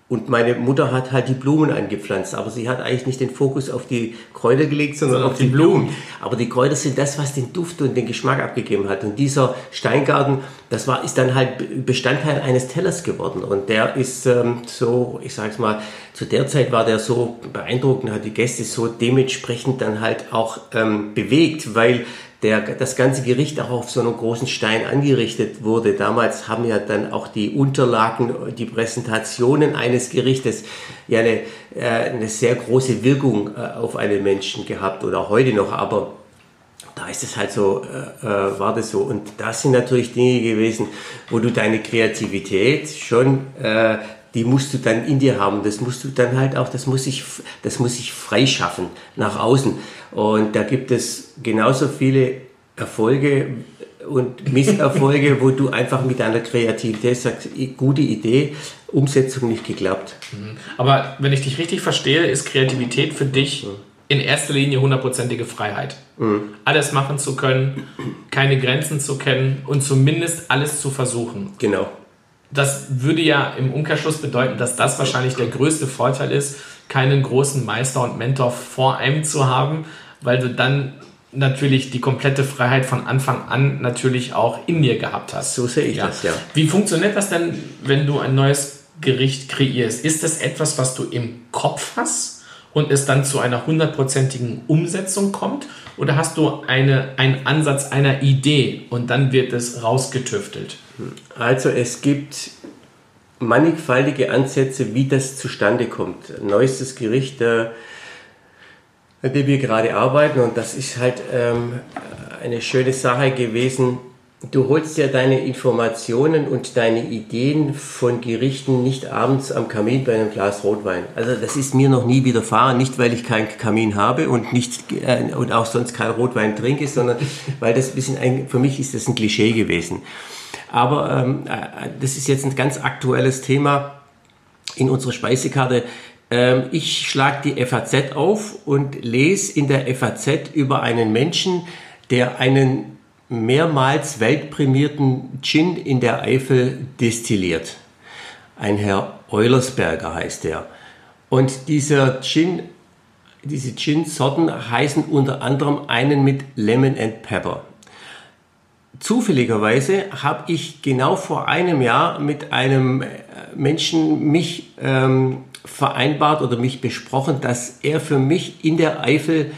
Und meine Mutter hat halt die Blumen angepflanzt, aber sie hat eigentlich nicht den Fokus auf die Kräuter gelegt, sondern also auf die Blumen. Blumen. Aber die Kräuter sind das, was den Duft und den Geschmack abgegeben hat. Und dieser Steingarten, das war, ist dann halt Bestandteil eines Tellers geworden. Und der ist ähm, so, ich sag's mal, zu der Zeit war der so beeindruckend, hat die Gäste so dementsprechend dann halt auch ähm, bewegt, weil der, das ganze Gericht auch auf so einem großen Stein angerichtet wurde. Damals haben ja dann auch die Unterlagen, die Präsentationen eines Gerichtes ja eine, äh, eine sehr große Wirkung äh, auf einen Menschen gehabt oder heute noch, aber da ist es halt so, äh, äh, war das so. Und das sind natürlich Dinge gewesen, wo du deine Kreativität schon, äh, die musst du dann in dir haben. Das musst du dann halt auch, das muss ich, das muss ich freischaffen nach außen. Und da gibt es genauso viele Erfolge und Misserfolge, wo du einfach mit deiner Kreativität sagst, gute Idee, Umsetzung nicht geklappt. Mhm. Aber wenn ich dich richtig verstehe, ist Kreativität für dich in erster Linie hundertprozentige Freiheit. Mhm. Alles machen zu können, keine Grenzen zu kennen und zumindest alles zu versuchen. Genau. Das würde ja im Umkehrschluss bedeuten, dass das wahrscheinlich der größte Vorteil ist, keinen großen Meister und Mentor vor einem zu haben, weil du dann natürlich die komplette Freiheit von Anfang an natürlich auch in dir gehabt hast. So sehe ich ja. das, ja. Wie funktioniert das denn, wenn du ein neues Gericht kreierst? Ist das etwas, was du im Kopf hast und es dann zu einer hundertprozentigen Umsetzung kommt? Oder hast du eine, einen Ansatz einer Idee und dann wird es rausgetüftelt? Also es gibt mannigfaltige Ansätze, wie das zustande kommt. Neuestes Gericht, äh, an dem wir gerade arbeiten. Und das ist halt ähm, eine schöne Sache gewesen. du holst ja deine Informationen und deine Ideen von Gerichten nicht abends am Kamin bei einem Glas Rotwein. Also das ist mir noch nie widerfahren, nicht weil ich keinen Kamin habe und nicht äh, und auch sonst kein Rotwein trinke, sondern weil das ein bisschen ein, für mich ist das ein Klischee gewesen. Aber ähm, äh, das ist jetzt ein ganz aktuelles Thema in unserer Speisekarte. Ähm, ich schlage die FAZ auf und lese in der FAZ über einen Menschen, der einen mehrmals weltprämierten Gin in der Eifel destilliert. Ein Herr Eulersberger heißt er. Und dieser Gin, diese Gin-Sorten heißen unter anderem einen mit Lemon and Pepper. Zufälligerweise habe ich genau vor einem Jahr mit einem äh, Menschen mich ähm, vereinbart oder mich besprochen, dass er für mich in der Eifel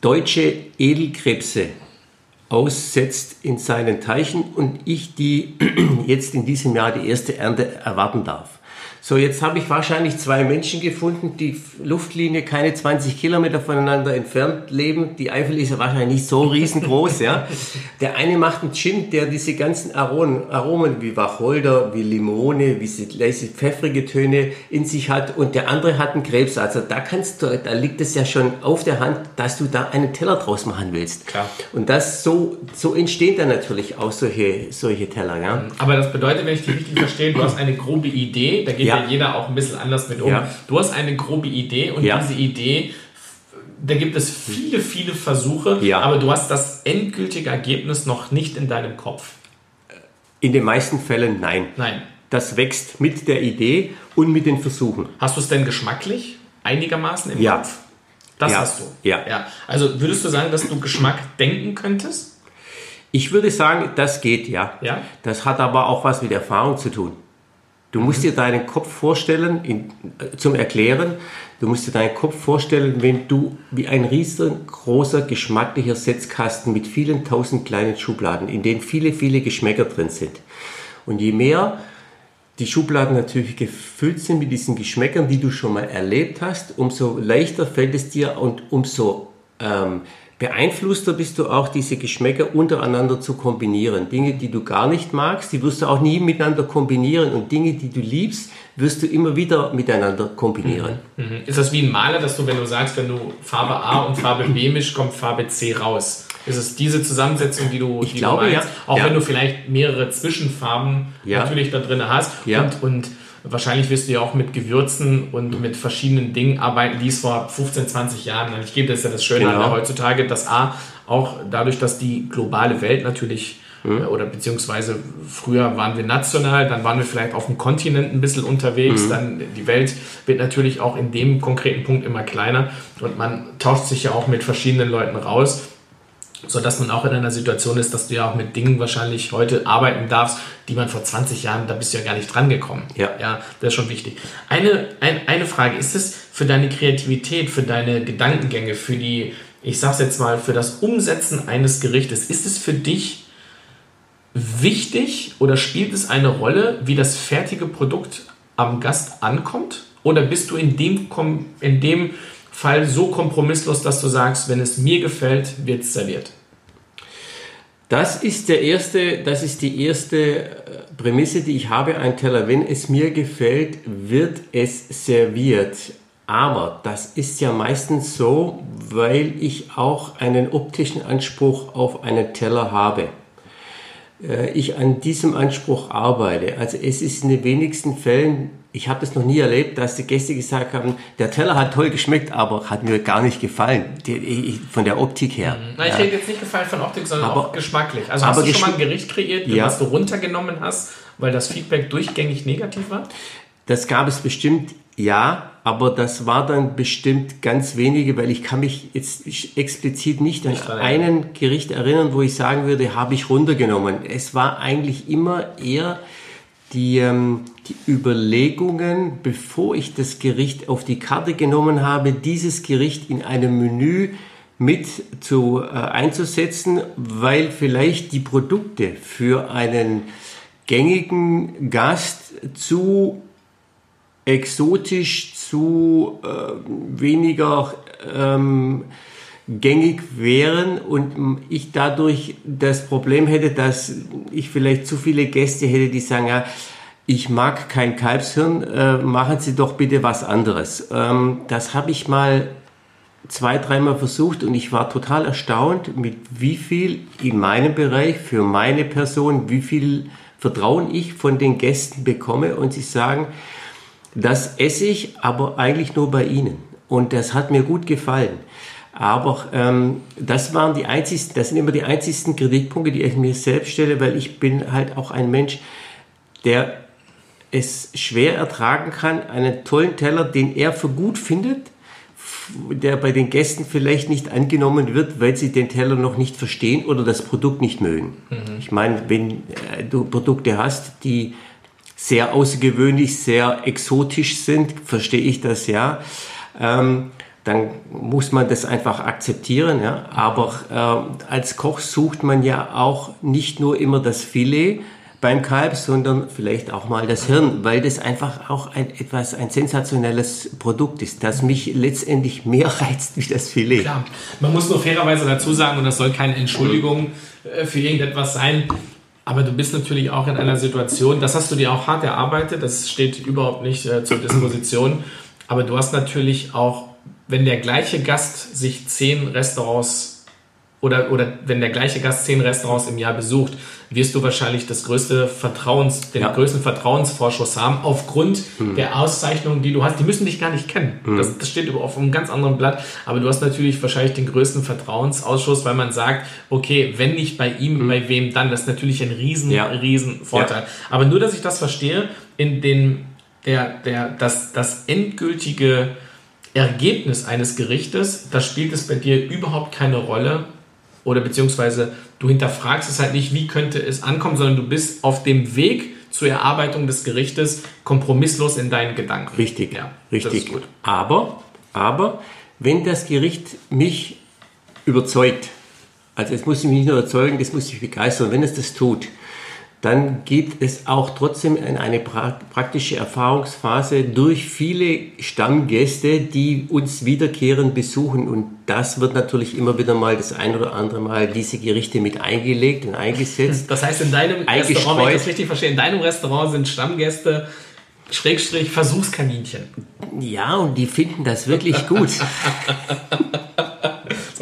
deutsche Edelkrebse aussetzt in seinen Teichen und ich die jetzt in diesem Jahr die erste Ernte erwarten darf. So, jetzt habe ich wahrscheinlich zwei Menschen gefunden, die Luftlinie keine 20 Kilometer voneinander entfernt leben. Die Eifel ist ja wahrscheinlich nicht so riesengroß, ja. Der eine macht einen Gin, der diese ganzen Aromen, Aromen wie Wacholder, wie Limone, wie leise pfeffrige Töne in sich hat und der andere hat einen Krebs. Also da kannst du, da liegt es ja schon auf der Hand, dass du da einen Teller draus machen willst. Klar. Und das so, so entstehen dann natürlich auch solche, solche Teller, ja. Aber das bedeutet, wenn ich dich richtig verstehe, du hast eine grobe Idee, da geht ja. Ja jeder auch ein bisschen anders mit um. Ja. Du hast eine grobe Idee und ja. diese Idee, da gibt es viele, viele Versuche, aber du hast das endgültige Ergebnis noch nicht in deinem Kopf. In den meisten Fällen nein. Nein. Das wächst mit der Idee und mit den Versuchen. Hast du es denn geschmacklich einigermaßen im ja. Kopf? Das ja. hast du. Ja. ja. Also würdest du sagen, dass du Geschmack denken könntest? Ich würde sagen, das geht, ja. ja. Das hat aber auch was mit Erfahrung zu tun. Du musst dir deinen Kopf vorstellen, in, äh, zum Erklären, du musst dir deinen Kopf vorstellen, wenn du wie ein riesengroßer geschmacklicher Setzkasten mit vielen tausend kleinen Schubladen, in denen viele, viele Geschmäcker drin sind. Und je mehr die Schubladen natürlich gefüllt sind mit diesen Geschmäckern, die du schon mal erlebt hast, umso leichter fällt es dir und umso ähm, beeinflusster bist du auch, diese Geschmäcker untereinander zu kombinieren. Dinge, die du gar nicht magst, die wirst du auch nie miteinander kombinieren und Dinge, die du liebst, wirst du immer wieder miteinander kombinieren. Mhm. mhm. Ist das wie ein Maler, dass du, wenn du sagst, wenn du Farbe A und Farbe B mischst, kommt Farbe C raus? Ist es diese Zusammensetzung, die du, ich die glaube, du meinst? Ja. Auch ja. wenn du vielleicht mehrere Zwischenfarben ja. natürlich da drin hast ja. und, und Wahrscheinlich wirst du ja auch mit Gewürzen und mit verschiedenen Dingen arbeiten, die es vor 15, 20 Jahren, ich gebe das ja das Schöne genau. an heutzutage, dass A, auch dadurch, dass die globale Welt natürlich mhm. oder beziehungsweise früher waren wir national, dann waren wir vielleicht auf dem Kontinent ein bisschen unterwegs, mhm. dann die Welt wird natürlich auch in dem konkreten Punkt immer kleiner und man tauscht sich ja auch mit verschiedenen Leuten raus so dass man auch in einer Situation ist, dass du ja auch mit Dingen wahrscheinlich heute arbeiten darfst, die man vor 20 Jahren, da bist du ja gar nicht dran gekommen. Ja. Ja, das ist schon wichtig. Eine, ein, eine Frage, ist es für deine Kreativität, für deine Gedankengänge, für die, ich sag's jetzt mal, für das Umsetzen eines Gerichtes, ist es für dich wichtig oder spielt es eine Rolle, wie das fertige Produkt am Gast ankommt? Oder bist du in dem, in dem Fall so kompromisslos, dass du sagst, wenn es mir gefällt, wird es serviert? Das ist der erste, das ist die erste äh, Prämisse, die ich habe. Ein Teller, wenn es mir gefällt, wird es serviert. Aber das ist ja meistens so, weil ich auch einen optischen Anspruch auf einen Teller habe. Äh, ich an diesem Anspruch arbeite. Also es ist in den wenigsten Fällen ich habe das noch nie erlebt, dass die Gäste gesagt haben, der Teller hat toll geschmeckt, aber hat mir gar nicht gefallen, von der Optik her. Mhm. Na, ich ja. rede jetzt nicht gefallen von Optik, sondern aber, auch geschmacklich. Also hast du schon mal ein Gericht kreiert, ja. was du runtergenommen hast, weil das Feedback durchgängig negativ war? Das gab es bestimmt, ja, aber das war dann bestimmt ganz wenige, weil ich kann mich jetzt explizit nicht, nicht an einen Gericht erinnern, wo ich sagen würde, habe ich runtergenommen. Es war eigentlich immer eher die, ähm, die Überlegungen, bevor ich das Gericht auf die Karte genommen habe, dieses Gericht in einem Menü mit zu, äh, einzusetzen, weil vielleicht die Produkte für einen gängigen Gast zu exotisch, zu äh, weniger ähm, gängig wären und ich dadurch das Problem hätte, dass ich vielleicht zu viele Gäste hätte, die sagen, ja, ich mag kein Kalbshirn, äh, machen Sie doch bitte was anderes. Ähm, das habe ich mal zwei, dreimal versucht und ich war total erstaunt, mit wie viel in meinem Bereich, für meine Person, wie viel Vertrauen ich von den Gästen bekomme und sie sagen, das esse ich, aber eigentlich nur bei Ihnen. Und das hat mir gut gefallen. Aber ähm, das waren die einzigsten, das sind immer die einzigsten Kritikpunkte, die ich mir selbst stelle, weil ich bin halt auch ein Mensch, der es schwer ertragen kann, einen tollen Teller, den er für gut findet, der bei den Gästen vielleicht nicht angenommen wird, weil sie den Teller noch nicht verstehen oder das Produkt nicht mögen. Mhm. Ich meine, wenn äh, du Produkte hast, die sehr außergewöhnlich, sehr exotisch sind, verstehe ich das ja. Ähm, dann muss man das einfach akzeptieren. Ja? Aber äh, als Koch sucht man ja auch nicht nur immer das Filet beim Kalb, sondern vielleicht auch mal das Hirn, weil das einfach auch ein, etwas, ein sensationelles Produkt ist, das mich letztendlich mehr reizt wie das Filet. Klar, man muss nur fairerweise dazu sagen, und das soll keine Entschuldigung äh, für irgendetwas sein, aber du bist natürlich auch in einer Situation, das hast du dir auch hart erarbeitet, das steht überhaupt nicht äh, zur Disposition, aber du hast natürlich auch, wenn der gleiche Gast sich zehn Restaurants oder, oder wenn der gleiche Gast zehn Restaurants im Jahr besucht, wirst du wahrscheinlich das größte Vertrauens, den ja. größten Vertrauensvorschuss haben, aufgrund mhm. der Auszeichnungen, die du hast. Die müssen dich gar nicht kennen. Mhm. Das, das, steht auf einem ganz anderen Blatt. Aber du hast natürlich wahrscheinlich den größten Vertrauensausschuss, weil man sagt, okay, wenn nicht bei ihm, mhm. bei wem dann? Das ist natürlich ein riesen, ja. riesen Vorteil. Ja. Aber nur, dass ich das verstehe, in den, der, der, das, das endgültige Ergebnis eines Gerichtes, da spielt es bei dir überhaupt keine Rolle, oder beziehungsweise du hinterfragst es halt nicht, wie könnte es ankommen, sondern du bist auf dem Weg zur Erarbeitung des Gerichtes kompromisslos in deinen Gedanken. Richtig, ja, richtig. Aber, aber wenn das Gericht mich überzeugt, also es muss mich nicht nur überzeugen, das muss mich begeistern, wenn es das tut, dann geht es auch trotzdem in eine pra praktische Erfahrungsphase durch viele Stammgäste, die uns wiederkehrend besuchen. Und das wird natürlich immer wieder mal das ein oder andere Mal diese Gerichte mit eingelegt und eingesetzt. Das heißt, in deinem Restaurant, wenn ich das richtig verstehe, in deinem Restaurant sind Stammgäste Schrägstrich Versuchskaninchen. Ja, und die finden das wirklich gut.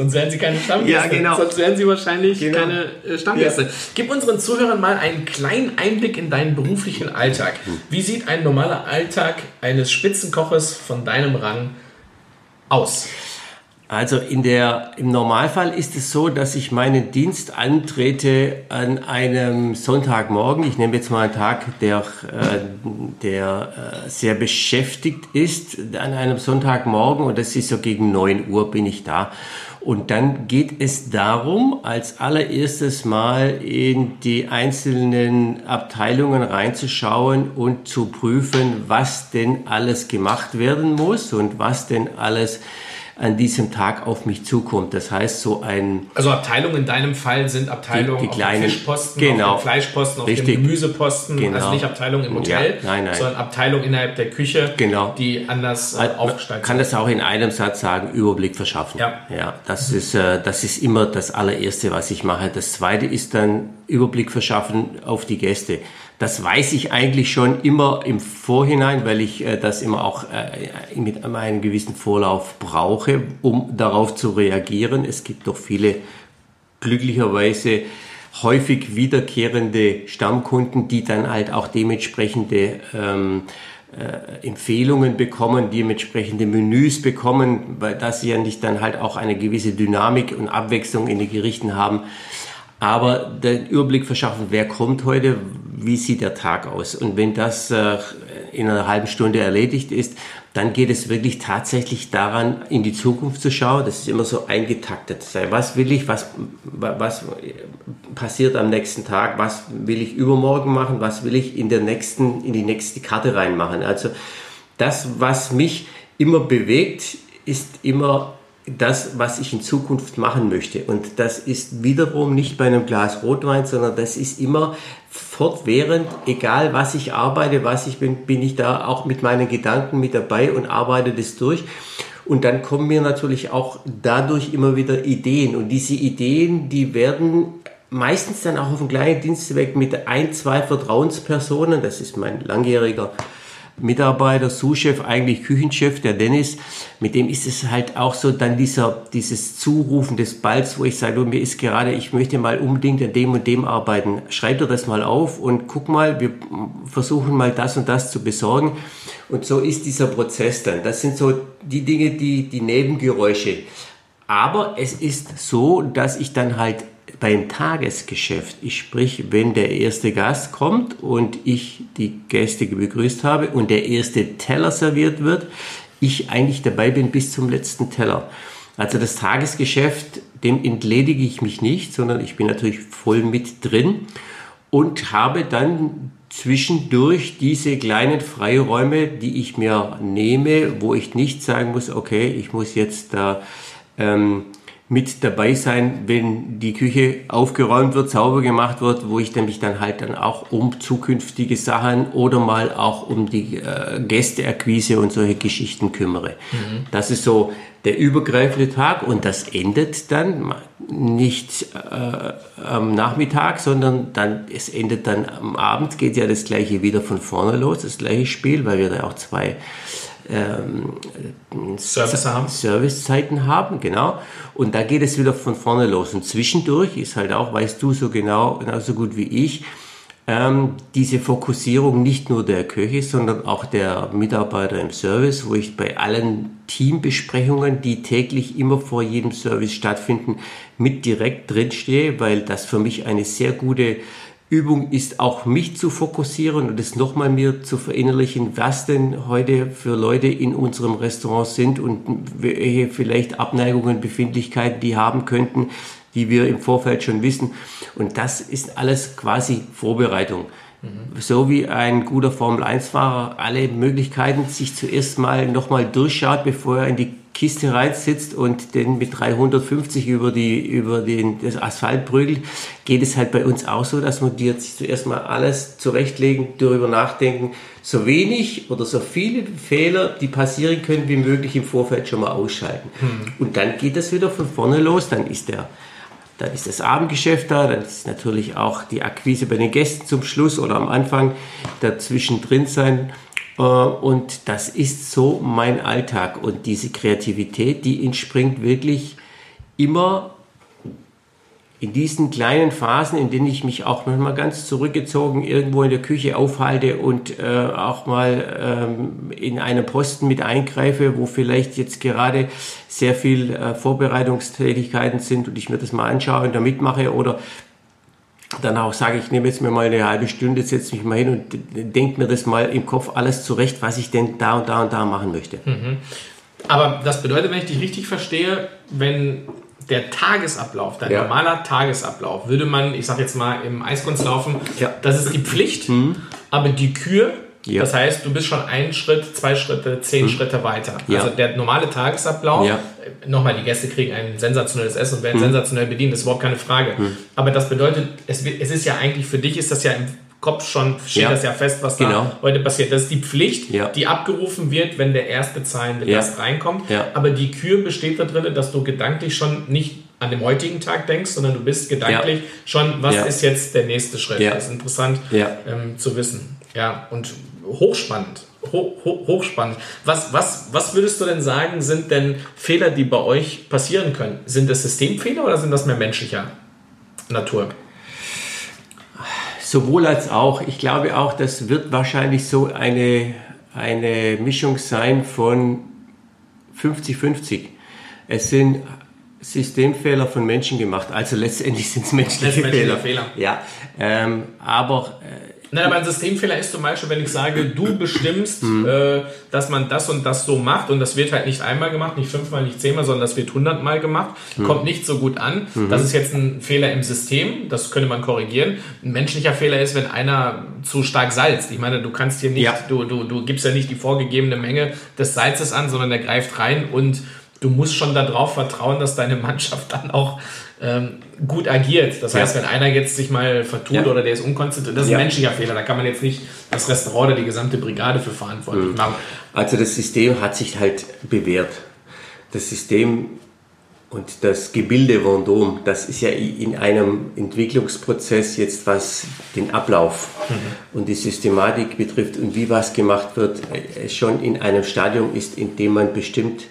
Sonst wären sie keine Stammgäste. Ja, genau. Sonst wären sie wahrscheinlich genau. keine äh, Stammgäste. Ja. Gib unseren Zuhörern mal einen kleinen Einblick in deinen beruflichen Alltag. Wie sieht ein normaler Alltag eines Spitzenkoches von deinem Rang aus? Also in der, im Normalfall ist es so, dass ich meinen Dienst antrete an einem Sonntagmorgen. Ich nehme jetzt mal einen Tag, der, äh, der äh, sehr beschäftigt ist, an einem Sonntagmorgen und das ist so gegen 9 Uhr bin ich da. Und dann geht es darum, als allererstes mal in die einzelnen Abteilungen reinzuschauen und zu prüfen, was denn alles gemacht werden muss und was denn alles an diesem Tag auf mich zukommt. Das heißt, so ein... Also Abteilungen in deinem Fall sind Abteilungen die, die kleinen, auf Fischposten, genau, auf den Fleischposten, auf richtig, den Gemüseposten, also genau, also nicht Abteilungen im Hotel, ja, nein, nein. sondern Abteilungen innerhalb der Küche, genau. die anders äh, aufgestaltet kann das auch in einem Satz sagen, Überblick verschaffen. Ja. ja das, mhm. ist, äh, das ist immer das allererste, was ich mache. Das zweite ist dann Überblick verschaffen auf die Gäste. Das weiß ich eigentlich schon immer im Vorhinein, weil ich äh, das immer auch äh, mit einem gewissen Vorlauf brauche, um darauf zu reagieren. Es gibt doch viele glücklicherweise häufig wiederkehrende Stammkunden, die dann halt auch dementsprechende ähm, äh, Empfehlungen bekommen, dementsprechende Menüs bekommen, weil das ja nicht dann halt auch eine gewisse Dynamik und Abwechslung in den Gerichten haben aber den Überblick verschaffen, wer kommt heute, wie sieht der Tag aus. Und wenn das äh, in einer halben Stunde erledigt ist, dann geht es wirklich tatsächlich daran, in die Zukunft zu schauen. Das ist immer so eingetaktet. Was will ich, was, was passiert am nächsten Tag, was will ich übermorgen machen, was will ich in der nächsten, in die nächste Karte reinmachen. Also das, was mich immer bewegt, ist immer das, was ich in Zukunft machen möchte. Und das ist wiederum nicht bei einem Glas Rotwein, sondern das ist immer fortwährend, egal was ich arbeite, was ich bin, bin ich da auch mit meinen Gedanken mit dabei und arbeite das durch. Und dann kommen mir natürlich auch dadurch immer wieder Ideen. Und diese Ideen, die werden meistens dann auch auf dem kleinen Dienstweg mit ein, zwei Vertrauenspersonen, das ist mein langjähriger Mitarbeiter, Sous-Chef, eigentlich Küchenchef, der Dennis, mit dem ist es halt auch so dann dieser, dieses Zurufen des Balls, wo ich sage, du, mir ist gerade, ich möchte mal unbedingt an dem und dem arbeiten. Schreib dir das mal auf und guck mal, wir versuchen mal das und das zu besorgen. Und so ist dieser Prozess dann. Das sind so die Dinge, die, die Nebengeräusche. Aber es ist so, dass ich dann halt beim Tagesgeschäft, ich sprich, wenn der erste Gast kommt und ich die Gäste begrüßt habe und der erste Teller serviert wird, ich eigentlich dabei bin bis zum letzten Teller. Also das Tagesgeschäft, dem entledige ich mich nicht, sondern ich bin natürlich voll mit drin und habe dann zwischendurch diese kleinen Freiräume, die ich mir nehme, wo ich nicht sagen muss, okay, ich muss jetzt da ähm, mit dabei sein, wenn die Küche aufgeräumt wird, sauber gemacht wird, wo ich mich dann halt dann auch um zukünftige Sachen oder mal auch um die äh, Gästeakquise und solche Geschichten kümmere. Mhm. Das ist so der übergreifende Tag und das endet dann nicht äh, am Nachmittag, sondern dann, es endet dann am Abend, geht ja das gleiche wieder von vorne los, das gleiche Spiel, weil wir da auch zwei ähm, Service haben. Servicezeiten haben, genau. Und da geht es wieder von vorne los. Und zwischendurch ist halt auch, weißt du so genau, genauso gut wie ich, ähm, diese Fokussierung nicht nur der Köche, sondern auch der Mitarbeiter im Service, wo ich bei allen Teambesprechungen, die täglich immer vor jedem Service stattfinden, mit direkt drinstehe, weil das für mich eine sehr gute Übung ist auch mich zu fokussieren und es nochmal mir zu verinnerlichen, was denn heute für Leute in unserem Restaurant sind und welche vielleicht Abneigungen, Befindlichkeiten die haben könnten, die wir im Vorfeld schon wissen. Und das ist alles quasi Vorbereitung. Mhm. So wie ein guter Formel-1-Fahrer alle Möglichkeiten sich zuerst mal nochmal durchschaut, bevor er in die Kiste reinsitzt und den mit 350 über, die, über den, das Asphalt prügelt, geht es halt bei uns auch so, dass wir dir zuerst mal alles zurechtlegen, darüber nachdenken, so wenig oder so viele Fehler, die passieren können, wie möglich im Vorfeld schon mal ausschalten. Hm. Und dann geht das wieder von vorne los, dann ist der dann ist das Abendgeschäft da, dann ist natürlich auch die Akquise bei den Gästen zum Schluss oder am Anfang dazwischen drin sein. Äh, und das ist so mein Alltag. Und diese Kreativität, die entspringt wirklich immer in diesen kleinen Phasen, in denen ich mich auch manchmal ganz zurückgezogen irgendwo in der Küche aufhalte und äh, auch mal ähm, in einen Posten mit eingreife, wo vielleicht jetzt gerade sehr viel äh, Vorbereitungstätigkeiten sind und ich mir das mal anschaue und da mitmache oder dann auch sage, ich nehme jetzt mir mal eine halbe Stunde, setze mich mal hin und denke mir das mal im Kopf alles zurecht, was ich denn da und da und da machen möchte. Mhm. Aber das bedeutet, wenn ich dich richtig verstehe, wenn der Tagesablauf, dein ja. normaler Tagesablauf, würde man, ich sage jetzt mal, im Eiskunstlaufen, ja. das ist die Pflicht, mhm. aber die Kür, ja. das heißt, du bist schon einen Schritt, zwei Schritte, zehn mhm. Schritte weiter. Also der normale Tagesablauf, nochmal, die Gäste kriegen ein sensationelles Essen und werden mhm. sensationell bedient, das ist überhaupt keine Frage. Mhm. Aber das bedeutet, es, es ist ja eigentlich, für dich ist das ja im Kopf schon, steht ja. das ja fest, was genau. da heute passiert. Das ist die Pflicht, ja. die abgerufen wird, wenn der erste zahlende ja. Gast reinkommt. Aber die Kür besteht da drin, dass du gedanklich schon nicht an dem heutigen Tag denkst, sondern du bist gedanklich schon, was ist jetzt der nächste Schritt. Das ist interessant ähm, zu wissen. Ja, und hochspannend. Ho ho hochspannend. Was, was, was würdest du denn sagen, sind denn Fehler, die bei euch passieren können? Sind das Systemfehler oder sind das mehr menschlicher Natur? Sowohl als auch. Ich glaube auch, das wird wahrscheinlich so eine, eine Mischung sein von 50-50. Es sind Systemfehler von Menschen gemacht. Also letztendlich sind es menschliche, menschliche Fehler. Fehler. Ja, ähm, aber äh, Nein, aber ein Systemfehler ist zum Beispiel, wenn ich sage, du bestimmst, mhm. äh, dass man das und das so macht und das wird halt nicht einmal gemacht, nicht fünfmal, nicht zehnmal, sondern das wird hundertmal gemacht, mhm. kommt nicht so gut an. Mhm. Das ist jetzt ein Fehler im System, das könnte man korrigieren. Ein menschlicher Fehler ist, wenn einer zu stark salzt. Ich meine, du kannst hier nicht, ja. du, du, du gibst ja nicht die vorgegebene Menge des Salzes an, sondern der greift rein und du musst schon darauf vertrauen, dass deine Mannschaft dann auch ähm, gut agiert. Das heißt, wenn einer jetzt sich mal vertut ja. oder der ist unkonzentriert, das ist ja. ein menschlicher Fehler. Da kann man jetzt nicht das Restaurant oder die gesamte Brigade für verantwortlich mhm. machen. Also das System hat sich halt bewährt. das System und das Gebilde Vendôme, das ist ja in einem Entwicklungsprozess jetzt, was den Ablauf mhm. und die Systematik betrifft und wie was gemacht wird, äh, schon in einem Stadium ist, in dem man bestimmt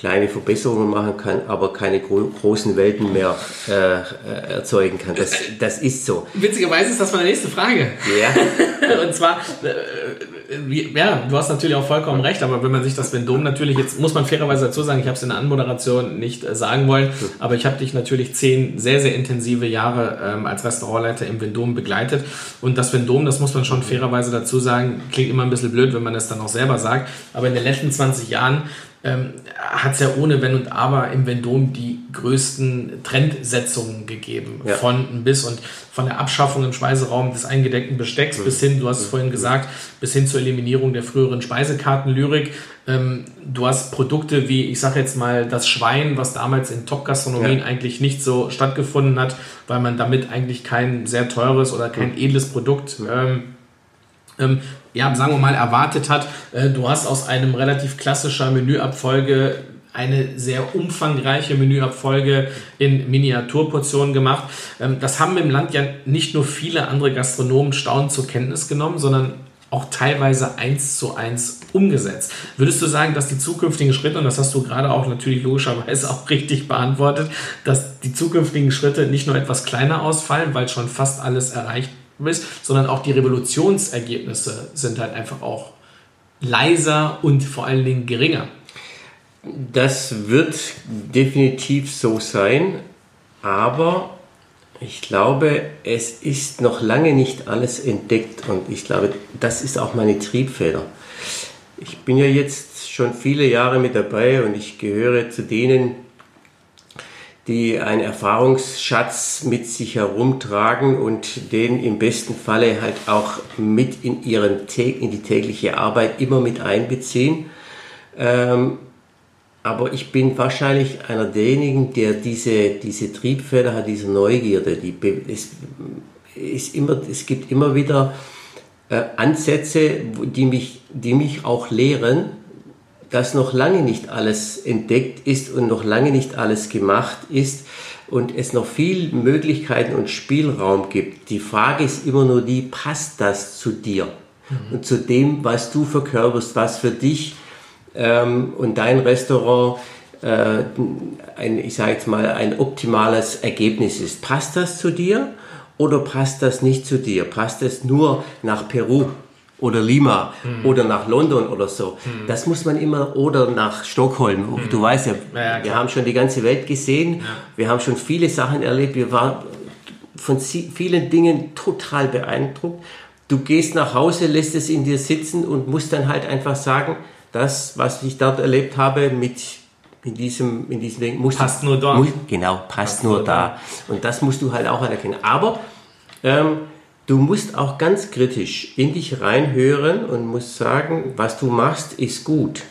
kleine Verbesserungen machen kann, aber keine gro großen Welten mehr äh, äh, erzeugen kann. Das, das ist so. Witzigerweise ist das meine nächste Frage. Ja. Und zwar, äh, ja, du hast natürlich auch vollkommen recht, aber wenn man sich das Vendom natürlich, jetzt muss man fairerweise dazu sagen, ich habe es in der Anmoderation nicht äh, sagen wollen, aber ich habe dich natürlich zehn sehr, sehr intensive Jahre ähm, als Restaurantleiter im Vendom begleitet. Und das Vendom, das muss man schon fairerweise dazu sagen, klingt immer ein bisschen blöd, wenn man es dann auch selber sagt, aber in den letzten 20 Jahren ähm, hat es ja ohne Wenn und Aber im Vendom die größten Trendsetzungen gegeben. Ja. Von bis und von der Abschaffung im Speiseraum des eingedeckten Bestecks mhm. bis hin, du hast es mhm. vorhin gesagt, bis hin zur Eliminierung der früheren Speisekartenlyrik. Ähm, du hast Produkte wie, ich sage jetzt mal, das Schwein, was damals in Top-Gastronomien ja. eigentlich nicht so stattgefunden hat, weil man damit eigentlich kein sehr teures oder kein mhm. edles Produkt ähm, ähm, ja, sagen wir mal, erwartet hat. Äh, du hast aus einem relativ klassischer Menüabfolge eine sehr umfangreiche Menüabfolge in Miniaturportionen gemacht. Ähm, das haben im Land ja nicht nur viele andere Gastronomen staunend zur Kenntnis genommen, sondern auch teilweise eins zu eins umgesetzt. Würdest du sagen, dass die zukünftigen Schritte, und das hast du gerade auch natürlich logischerweise auch richtig beantwortet, dass die zukünftigen Schritte nicht nur etwas kleiner ausfallen, weil schon fast alles erreicht bist, sondern auch die Revolutionsergebnisse sind halt einfach auch leiser und vor allen Dingen geringer. Das wird definitiv so sein, aber ich glaube, es ist noch lange nicht alles entdeckt und ich glaube, das ist auch meine Triebfeder. Ich bin ja jetzt schon viele Jahre mit dabei und ich gehöre zu denen, die einen Erfahrungsschatz mit sich herumtragen und den im besten Falle halt auch mit in, ihren, in die tägliche Arbeit immer mit einbeziehen. Ähm, aber ich bin wahrscheinlich einer derjenigen, der diese, diese Triebfeder hat, diese Neugierde. Die, es, ist immer, es gibt immer wieder äh, Ansätze, die mich, die mich auch lehren, dass noch lange nicht alles entdeckt ist und noch lange nicht alles gemacht ist und es noch viel Möglichkeiten und Spielraum gibt. Die Frage ist immer nur die, passt das zu dir mhm. und zu dem, was du verkörperst, was für dich ähm, und dein Restaurant äh, ein, ich sage jetzt mal, ein optimales Ergebnis ist. Passt das zu dir oder passt das nicht zu dir? Passt es nur nach Peru? Oder Lima mhm. oder nach London oder so. Mhm. Das muss man immer, oder nach Stockholm. Mhm. Du weißt ja, ja wir haben schon die ganze Welt gesehen, ja. wir haben schon viele Sachen erlebt, wir waren von vielen Dingen total beeindruckt. Du gehst nach Hause, lässt es in dir sitzen und musst dann halt einfach sagen, das, was ich dort erlebt habe, mit in diesem, in diesem Ding, musst passt du, nur da. Muss, genau, passt, passt nur, nur da. da. Und das musst du halt auch anerkennen. Aber ähm, Du musst auch ganz kritisch in dich reinhören und musst sagen, was du machst, ist gut.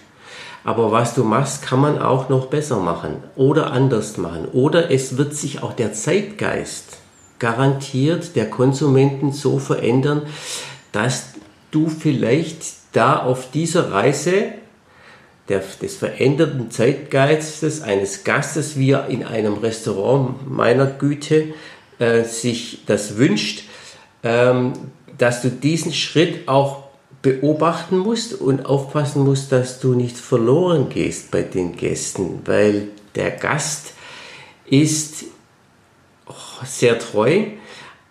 Aber was du machst, kann man auch noch besser machen oder anders machen. Oder es wird sich auch der Zeitgeist garantiert der Konsumenten so verändern, dass du vielleicht da auf dieser Reise der, des veränderten Zeitgeistes eines Gastes, wie er in einem Restaurant meiner Güte äh, sich das wünscht, ähm, dass du diesen Schritt auch beobachten musst und aufpassen musst, dass du nicht verloren gehst bei den Gästen, weil der Gast ist sehr treu,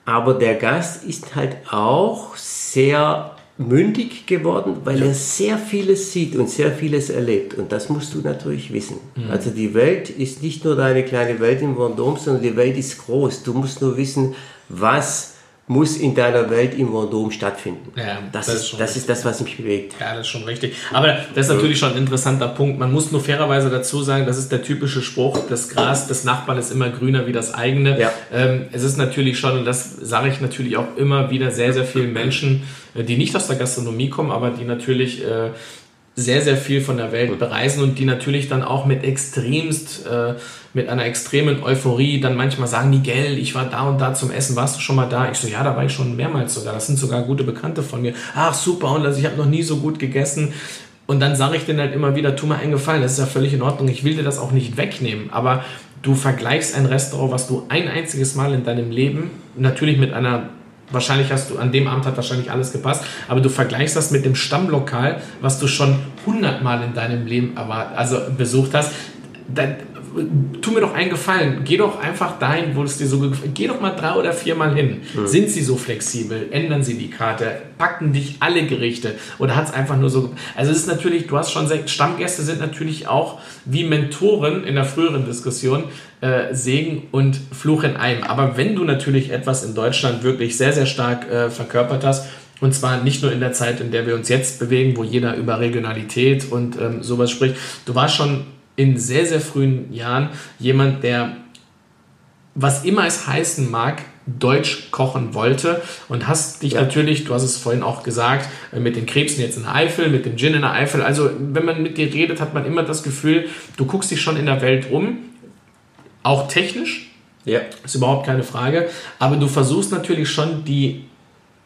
aber der Gast ist halt auch sehr mündig geworden, weil ja. er sehr vieles sieht und sehr vieles erlebt. Und das musst du natürlich wissen. Mhm. Also die Welt ist nicht nur deine kleine Welt im Vendôme, sondern die Welt ist groß. Du musst nur wissen, was muss in deiner Welt im Vendôme stattfinden. Ja, das, das, ist, das ist das, was mich bewegt. Ja, das ist schon richtig. Aber das ist natürlich schon ein interessanter Punkt. Man muss nur fairerweise dazu sagen, das ist der typische Spruch, das Gras des Nachbarn ist immer grüner wie das eigene. Ja. Ähm, es ist natürlich schon, und das sage ich natürlich auch immer wieder, sehr, sehr vielen Menschen, äh, die nicht aus der Gastronomie kommen, aber die natürlich äh, sehr, sehr viel von der Welt bereisen und die natürlich dann auch mit extremst, äh, mit einer extremen Euphorie dann manchmal sagen, Miguel, ich war da und da zum Essen, warst du schon mal da? Ich so, ja, da war ich schon mehrmals sogar. Das sind sogar gute Bekannte von mir. Ach, super, und also ich habe noch nie so gut gegessen. Und dann sage ich denen halt immer wieder, tu mir einen Gefallen, das ist ja völlig in Ordnung, ich will dir das auch nicht wegnehmen, aber du vergleichst ein Restaurant, was du ein einziges Mal in deinem Leben, natürlich mit einer, wahrscheinlich hast du, an dem Abend hat wahrscheinlich alles gepasst, aber du vergleichst das mit dem Stammlokal, was du schon hundertmal in deinem Leben erwart also besucht hast, dann, tu mir doch einen Gefallen, geh doch einfach dahin, wo es dir so gefällt. Geh doch mal drei oder viermal hin. Mhm. Sind sie so flexibel? Ändern sie die Karte? Packen dich alle Gerichte? Oder hat es einfach nur so. Also, es ist natürlich, du hast schon gesagt, Stammgäste sind natürlich auch wie Mentoren in der früheren Diskussion äh, Segen und Fluch in einem. Aber wenn du natürlich etwas in Deutschland wirklich sehr, sehr stark äh, verkörpert hast, und zwar nicht nur in der Zeit, in der wir uns jetzt bewegen, wo jeder über Regionalität und ähm, sowas spricht. Du warst schon in sehr, sehr frühen Jahren jemand, der, was immer es heißen mag, Deutsch kochen wollte. Und hast dich ja. natürlich, du hast es vorhin auch gesagt, äh, mit den Krebsen jetzt in der Eifel, mit dem Gin in der Eifel, also wenn man mit dir redet, hat man immer das Gefühl, du guckst dich schon in der Welt um, auch technisch, ja. ist überhaupt keine Frage, aber du versuchst natürlich schon die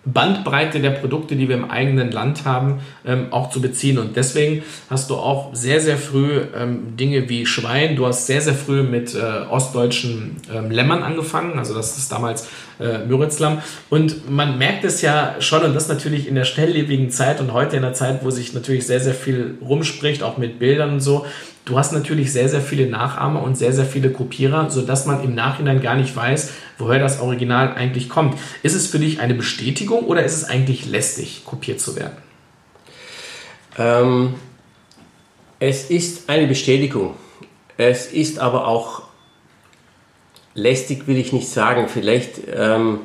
Bandbreite der Produkte, die wir im eigenen Land haben, ähm, auch zu beziehen. Und deswegen hast du auch sehr, sehr früh ähm, Dinge wie Schwein. Du hast sehr, sehr früh mit äh, ostdeutschen ähm, Lämmern angefangen. Also das ist damals äh, Müritzlamm. Und man merkt es ja schon, und das natürlich in der schnelllebigen Zeit und heute in der Zeit, wo sich natürlich sehr, sehr viel rumspricht, auch mit Bildern und so, Du hast natürlich sehr, sehr viele Nachahmer und sehr, sehr viele Kopierer, sodass man im Nachhinein gar nicht weiß, woher das Original eigentlich kommt. Ist es für dich eine Bestätigung oder ist es eigentlich lästig, kopiert zu werden? Ähm, es ist eine Bestätigung. Es ist aber auch lästig, will ich nicht sagen. Vielleicht ähm,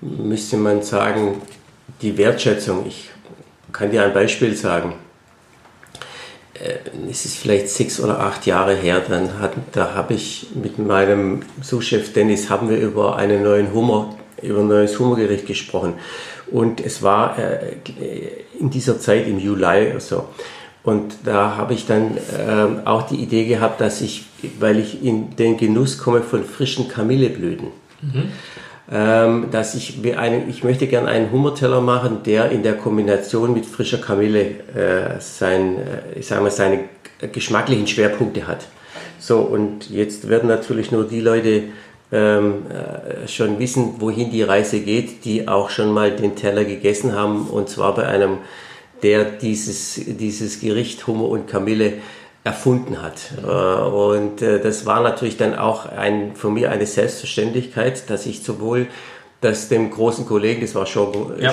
müsste man sagen, die Wertschätzung. Ich kann dir ein Beispiel sagen. Äh, es ist vielleicht sechs oder acht Jahre her, dann hat, da habe ich mit meinem Sous-Chef Dennis haben wir über einen neuen Hummer, über ein neues Hummergericht gesprochen. Und es war äh, in dieser Zeit im Juli oder so. Und da habe ich dann äh, auch die Idee gehabt, dass ich, weil ich in den Genuss komme von frischen Kamilleblüten, mhm ähm, dass ich, einen, ich möchte gerne einen Hummerteller machen, der in der Kombination mit frischer Kamille äh, sein, äh, ich sag mal, seine geschmacklichen Schwerpunkte hat. So, und jetzt werden natürlich nur die Leute ähm, äh, schon wissen, wohin die Reise geht, die auch schon mal den Teller gegessen haben, und zwar bei einem, der dieses, dieses Gericht Hummer und Kamille erfunden hat. Äh, und äh, das war natürlich dann auch ein, für mich eine Selbstverständlichkeit, dass ich sowohl das dem großen Kollegen, das war Jean-Claude ja,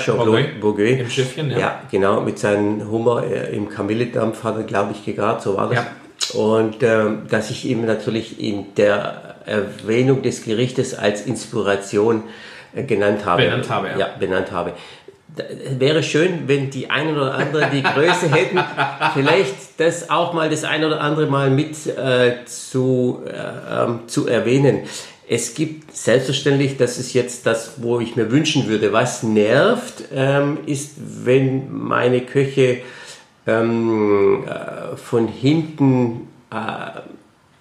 Bourguet, im Schiffchen, ja. ja. genau, mit seinem Hummer äh, im Kamilledampf hat er, glaube ich, gegart, so war das. Ja. Und äh, dass ich ihm natürlich in der Erwähnung des Gerichtes als Inspiration äh, genannt habe. Benannt habe, ja. ja benannt habe wäre schön, wenn die ein oder andere die Größe hätten, vielleicht das auch mal das ein oder andere Mal mit äh, zu, äh, ähm, zu erwähnen. Es gibt selbstverständlich, das ist jetzt das, wo ich mir wünschen würde, was nervt, ähm, ist, wenn meine Köche ähm, äh, von hinten äh,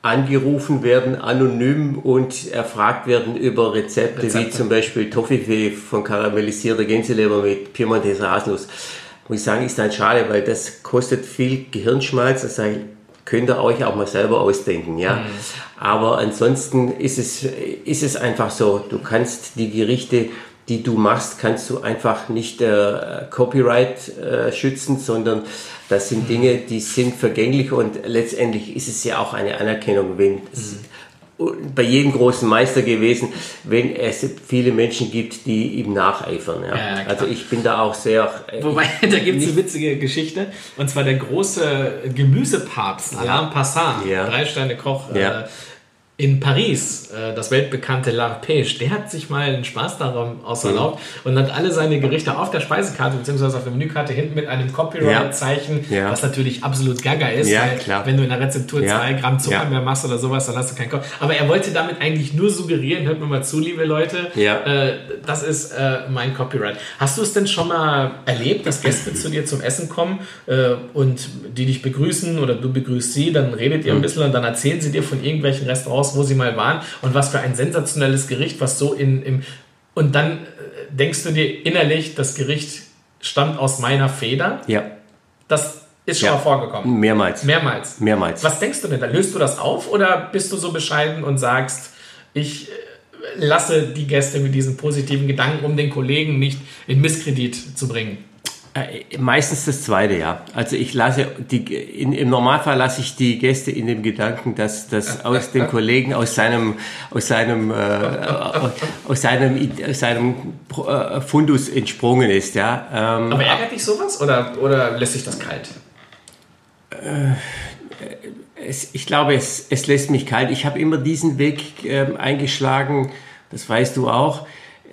angerufen werden, anonym und erfragt werden über Rezepte, Rezepte. wie zum Beispiel Toffifee von karamellisierter Gänseleber mit Piemonteser Haselnuss. Muss ich sagen, ist dann schade, weil das kostet viel Gehirnschmalz. Das könnt ihr euch auch mal selber ausdenken, ja. Mhm. Aber ansonsten ist es, ist es einfach so, du kannst die Gerichte, die du machst, kannst du einfach nicht äh, Copyright äh, schützen, sondern das sind Dinge, die sind vergänglich und letztendlich ist es ja auch eine Anerkennung, wenn es bei jedem großen Meister gewesen, wenn es viele Menschen gibt, die ihm nacheifern. Ja. ja also ich bin da auch sehr. Äh, Wobei, da gibt es eine witzige Geschichte. Und zwar der große Gemüsepapst, Alain Passat, ja. drei Sterne Koch. Äh, in Paris, äh, das weltbekannte L'Arpège, der hat sich mal einen Spaß daran auserlaubt mhm. und hat alle seine Gerichte auf der Speisekarte bzw. auf der Menükarte hinten mit einem Copyright-Zeichen, ja. ja. was natürlich absolut gaga ist, ja, weil klar. wenn du in der Rezeptur ja. zwei Gramm Zucker mehr machst oder sowas, dann hast du keinen Kopf. Aber er wollte damit eigentlich nur suggerieren, hört mir mal zu, liebe Leute, äh, das ist äh, mein Copyright. Hast du es denn schon mal erlebt, dass Gäste zu dir zum Essen kommen äh, und die dich begrüßen oder du begrüßt sie, dann redet ihr mhm. ein bisschen und dann erzählen sie dir von irgendwelchen Restaurants, aus, wo sie mal waren und was für ein sensationelles Gericht, was so in, im. Und dann äh, denkst du dir innerlich, das Gericht stammt aus meiner Feder. Ja. Das Ist schon Ja. mal vorgekommen. Mehrmals. Mehrmals. Mehrmals. Was denkst du denn? Da löst du das auf oder bist du so bescheiden und sagst, ich äh, lasse die Gäste mit diesen positiven Gedanken, um den Kollegen nicht in Misskredit zu bringen? Äh, Meistens das zweite, ja. Also ich lasse die in, im Normalfall lasse ich die Gäste in dem Gedanken, dass das aus dem Kollegen aus seinem aus seinem äh, aus seinem aus seinem äh, Fundus entsprungen ist, ja. Ähm, Aber ärgert dich sowas oder, oder lässt sich das kalt? es, ich glaube, es, es lässt mich kalt. Ich habe immer diesen Weg ähm, eingeschlagen, das weißt du auch.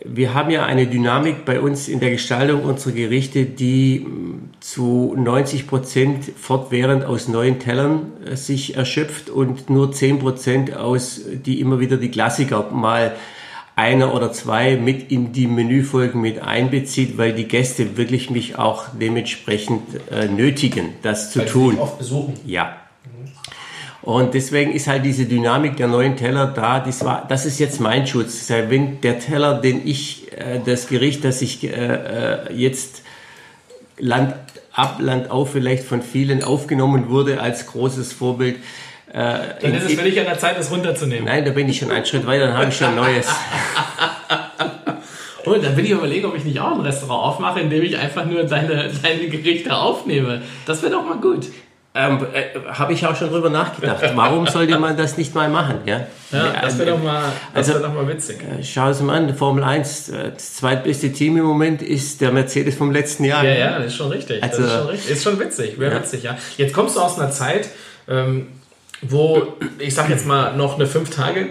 Wir haben ja eine Dynamik bei uns in der Gestaltung unserer Gerichte, die zu 90 Prozent fortwährend aus neuen Tellern äh, sich erschöpft und nur 10 Prozent aus, die immer wieder die Klassiker mal einer oder zwei mit in die Menüfolgen mit einbezieht, weil die Gäste wirklich mich auch dementsprechend äh, nötigen, das zu tun. Oft besuchen. Ja. Und deswegen ist halt diese Dynamik der neuen Teller da. Das, war, das ist jetzt mein Schutz. Wenn der Teller, den ich, äh, das Gericht, das ich äh, äh, jetzt Land ab, Land auf vielleicht von vielen aufgenommen wurde als großes Vorbild. Äh, Dann ist es für dich an der Zeit, das runterzunehmen. Nein, da bin ich schon einen Schritt weiter, dann habe ich schon ein neues. Und dann bin ich überlegen, ob ich nicht auch ein Restaurant aufmache, in dem ich einfach nur deine, deine Gerichte aufnehme. Das wäre doch mal gut. Ähm, äh, habe ich auch schon drüber nachgedacht. Warum sollte man das nicht mal machen? Ja, Ja, das wäre doch, mal- das Also- wär doch mal witzig. Schau es mal an, Formel 1, äh, das zweitbeste Team im Moment ist der Mercedes vom letzten Jahr. Ja, ja, das ist schon richtig. Also- das ist schon richtig. Ist schon witzig, wäre witzig, ja. Jetzt kommst du aus einer Zeit, ähm, wo, ich sag jetzt mal, noch eine fünf Tage,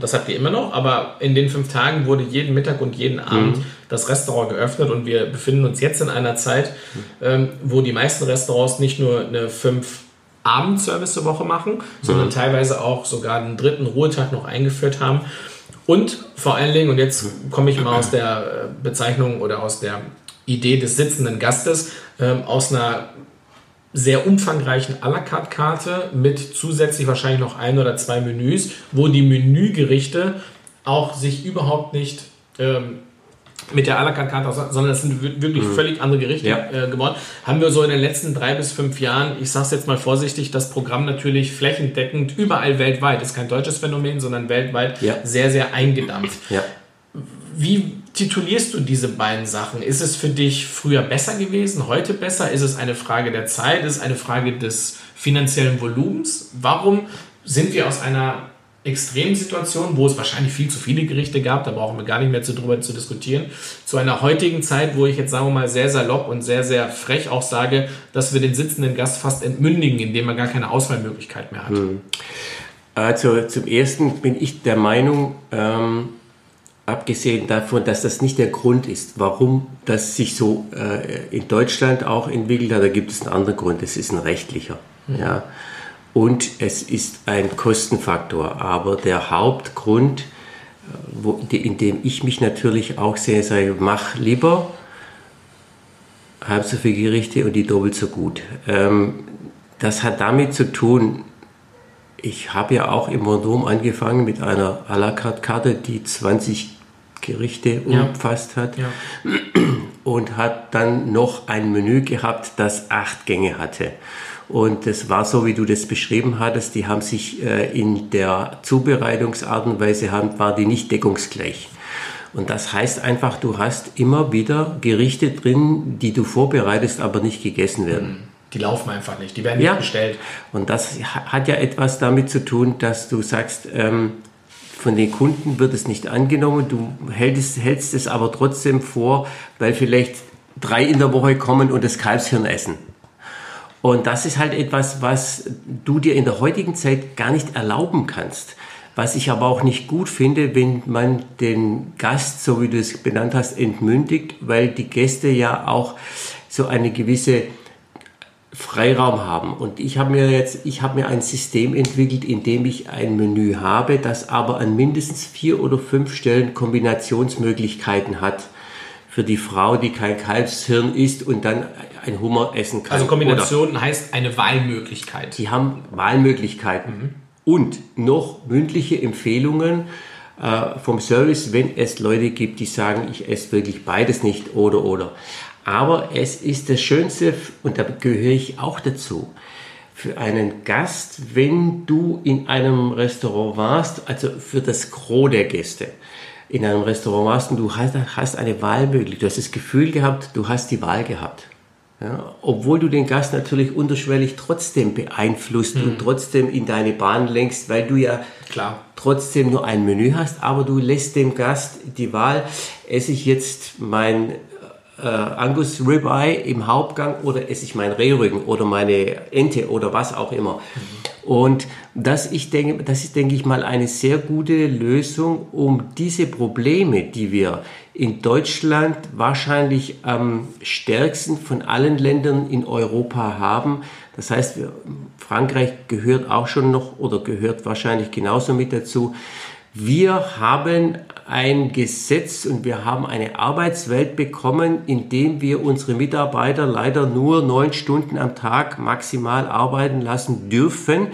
das habt ihr immer noch, aber in den fünf Tagen wurde jeden Mittag und jeden Abend das Restaurant geöffnet und wir befinden uns jetzt in einer Zeit, ähm, wo die meisten Restaurants nicht nur eine fünf Abendservice Woche machen, sondern teilweise auch sogar einen dritten Ruhetag noch eingeführt haben. Und vor allen Dingen, und jetzt komme ich mal aus der äh, Bezeichnung oder aus der Idee des sitzenden Gastes, ähm, aus einer sehr umfangreichen à la carte Karte mit zusätzlich wahrscheinlich noch ein oder zwei Menüs, wo die Menügerichte auch sich überhaupt nicht ähm, mit der à la carte Karte, aus- sondern das sind wir- wirklich völlig andere Gerichte Ja. äh, geworden. Haben wir so in den letzten drei bis fünf Jahren, ich sage es jetzt mal vorsichtig, das Programm natürlich flächendeckend überall weltweit, ist kein deutsches Phänomen, sondern weltweit Ja. sehr, sehr eingedampft. Ja. Wie titulierst du diese beiden Sachen? Ist es für dich früher besser gewesen, heute besser? Ist es eine Frage der Zeit? Ist es eine Frage des finanziellen Volumens? Warum sind wir aus einer extremen Situation, wo es wahrscheinlich viel zu viele Gerichte gab, da brauchen wir gar nicht mehr zu, drüber zu diskutieren, zu einer heutigen Zeit, wo ich jetzt sagen wir mal sehr salopp und sehr, sehr frech auch sage, dass wir den sitzenden Gast fast entmündigen, indem er gar keine Auswahlmöglichkeit mehr hat. Also zum Ersten bin ich der Meinung, ähm, abgesehen davon, dass das nicht der Grund ist, warum das sich so äh, in Deutschland auch entwickelt hat, da gibt es einen anderen Grund, es ist ein rechtlicher. Ja. Und es ist ein Kostenfaktor. Aber der Hauptgrund, äh, wo, in dem ich mich natürlich auch sehe, sage, mach lieber halb so viele Gerichte und die doppelt so gut. Ähm, das hat damit zu tun, ich habe ja auch im Vendôme angefangen mit einer à la carte Karte, die 20 Gerichte Ja. umfasst hat Ja. und hat dann noch ein Menü gehabt, das acht Gänge hatte. Und das war so, wie du das beschrieben hattest. Die haben sich äh, in der Zubereitungsart und Weise haben, war die nicht deckungsgleich. Und das heißt einfach, du hast immer wieder Gerichte drin, die du vorbereitest, aber nicht gegessen werden. Die laufen einfach nicht, die werden nicht Ja. bestellt. Und das ha- hat ja etwas damit zu tun, dass du sagst, ähm, von den Kunden wird es nicht angenommen, du hältst, hältst es aber trotzdem vor, weil vielleicht drei in der Woche kommen und das Kalbshirn essen. Und das ist halt etwas, was du dir in der heutigen Zeit gar nicht erlauben kannst. Was ich aber auch nicht gut finde, wenn man den Gast, so wie du es benannt hast, entmündigt, weil die Gäste ja auch so eine gewisse Freiraum haben. Und ich habe mir jetzt, ich habe mir ein System entwickelt, in dem ich ein Menü habe, das aber an mindestens vier oder fünf Stellen Kombinationsmöglichkeiten hat für die Frau, die kein Kalbshirn isst und dann ein Hummer essen kann. Also Oder Kombination heißt eine Wahlmöglichkeit. die haben Wahlmöglichkeiten und noch mündliche Empfehlungen äh, vom Service, wenn es Leute gibt, die sagen, ich esse wirklich beides nicht oder oder. Aber es ist das Schönste, und da gehöre ich auch dazu, für einen Gast, wenn du in einem Restaurant warst, also für das Gros der Gäste, in einem Restaurant warst und du hast, hast eine Wahlmöglichkeit, du hast das Gefühl gehabt, du hast die Wahl gehabt. Ja, obwohl du den Gast natürlich unterschwellig trotzdem beeinflusst mhm. und trotzdem in deine Bahn lenkst, weil du ja Klar. trotzdem nur ein Menü hast, aber du lässt dem Gast die Wahl, esse ich jetzt mein äh, Angus Ribeye im Hauptgang oder esse ich meinen Rehrücken oder meine Ente oder was auch immer. Und das, ich denke, das ist, denke ich mal, eine sehr gute Lösung, um diese Probleme, die wir in Deutschland wahrscheinlich am stärksten von allen Ländern in Europa haben. Das heißt, Frankreich gehört auch schon noch oder gehört wahrscheinlich genauso mit dazu. Wir haben ein Gesetz und wir haben eine Arbeitswelt bekommen, in dem wir unsere Mitarbeiter leider nur neun Stunden am Tag maximal arbeiten lassen dürfen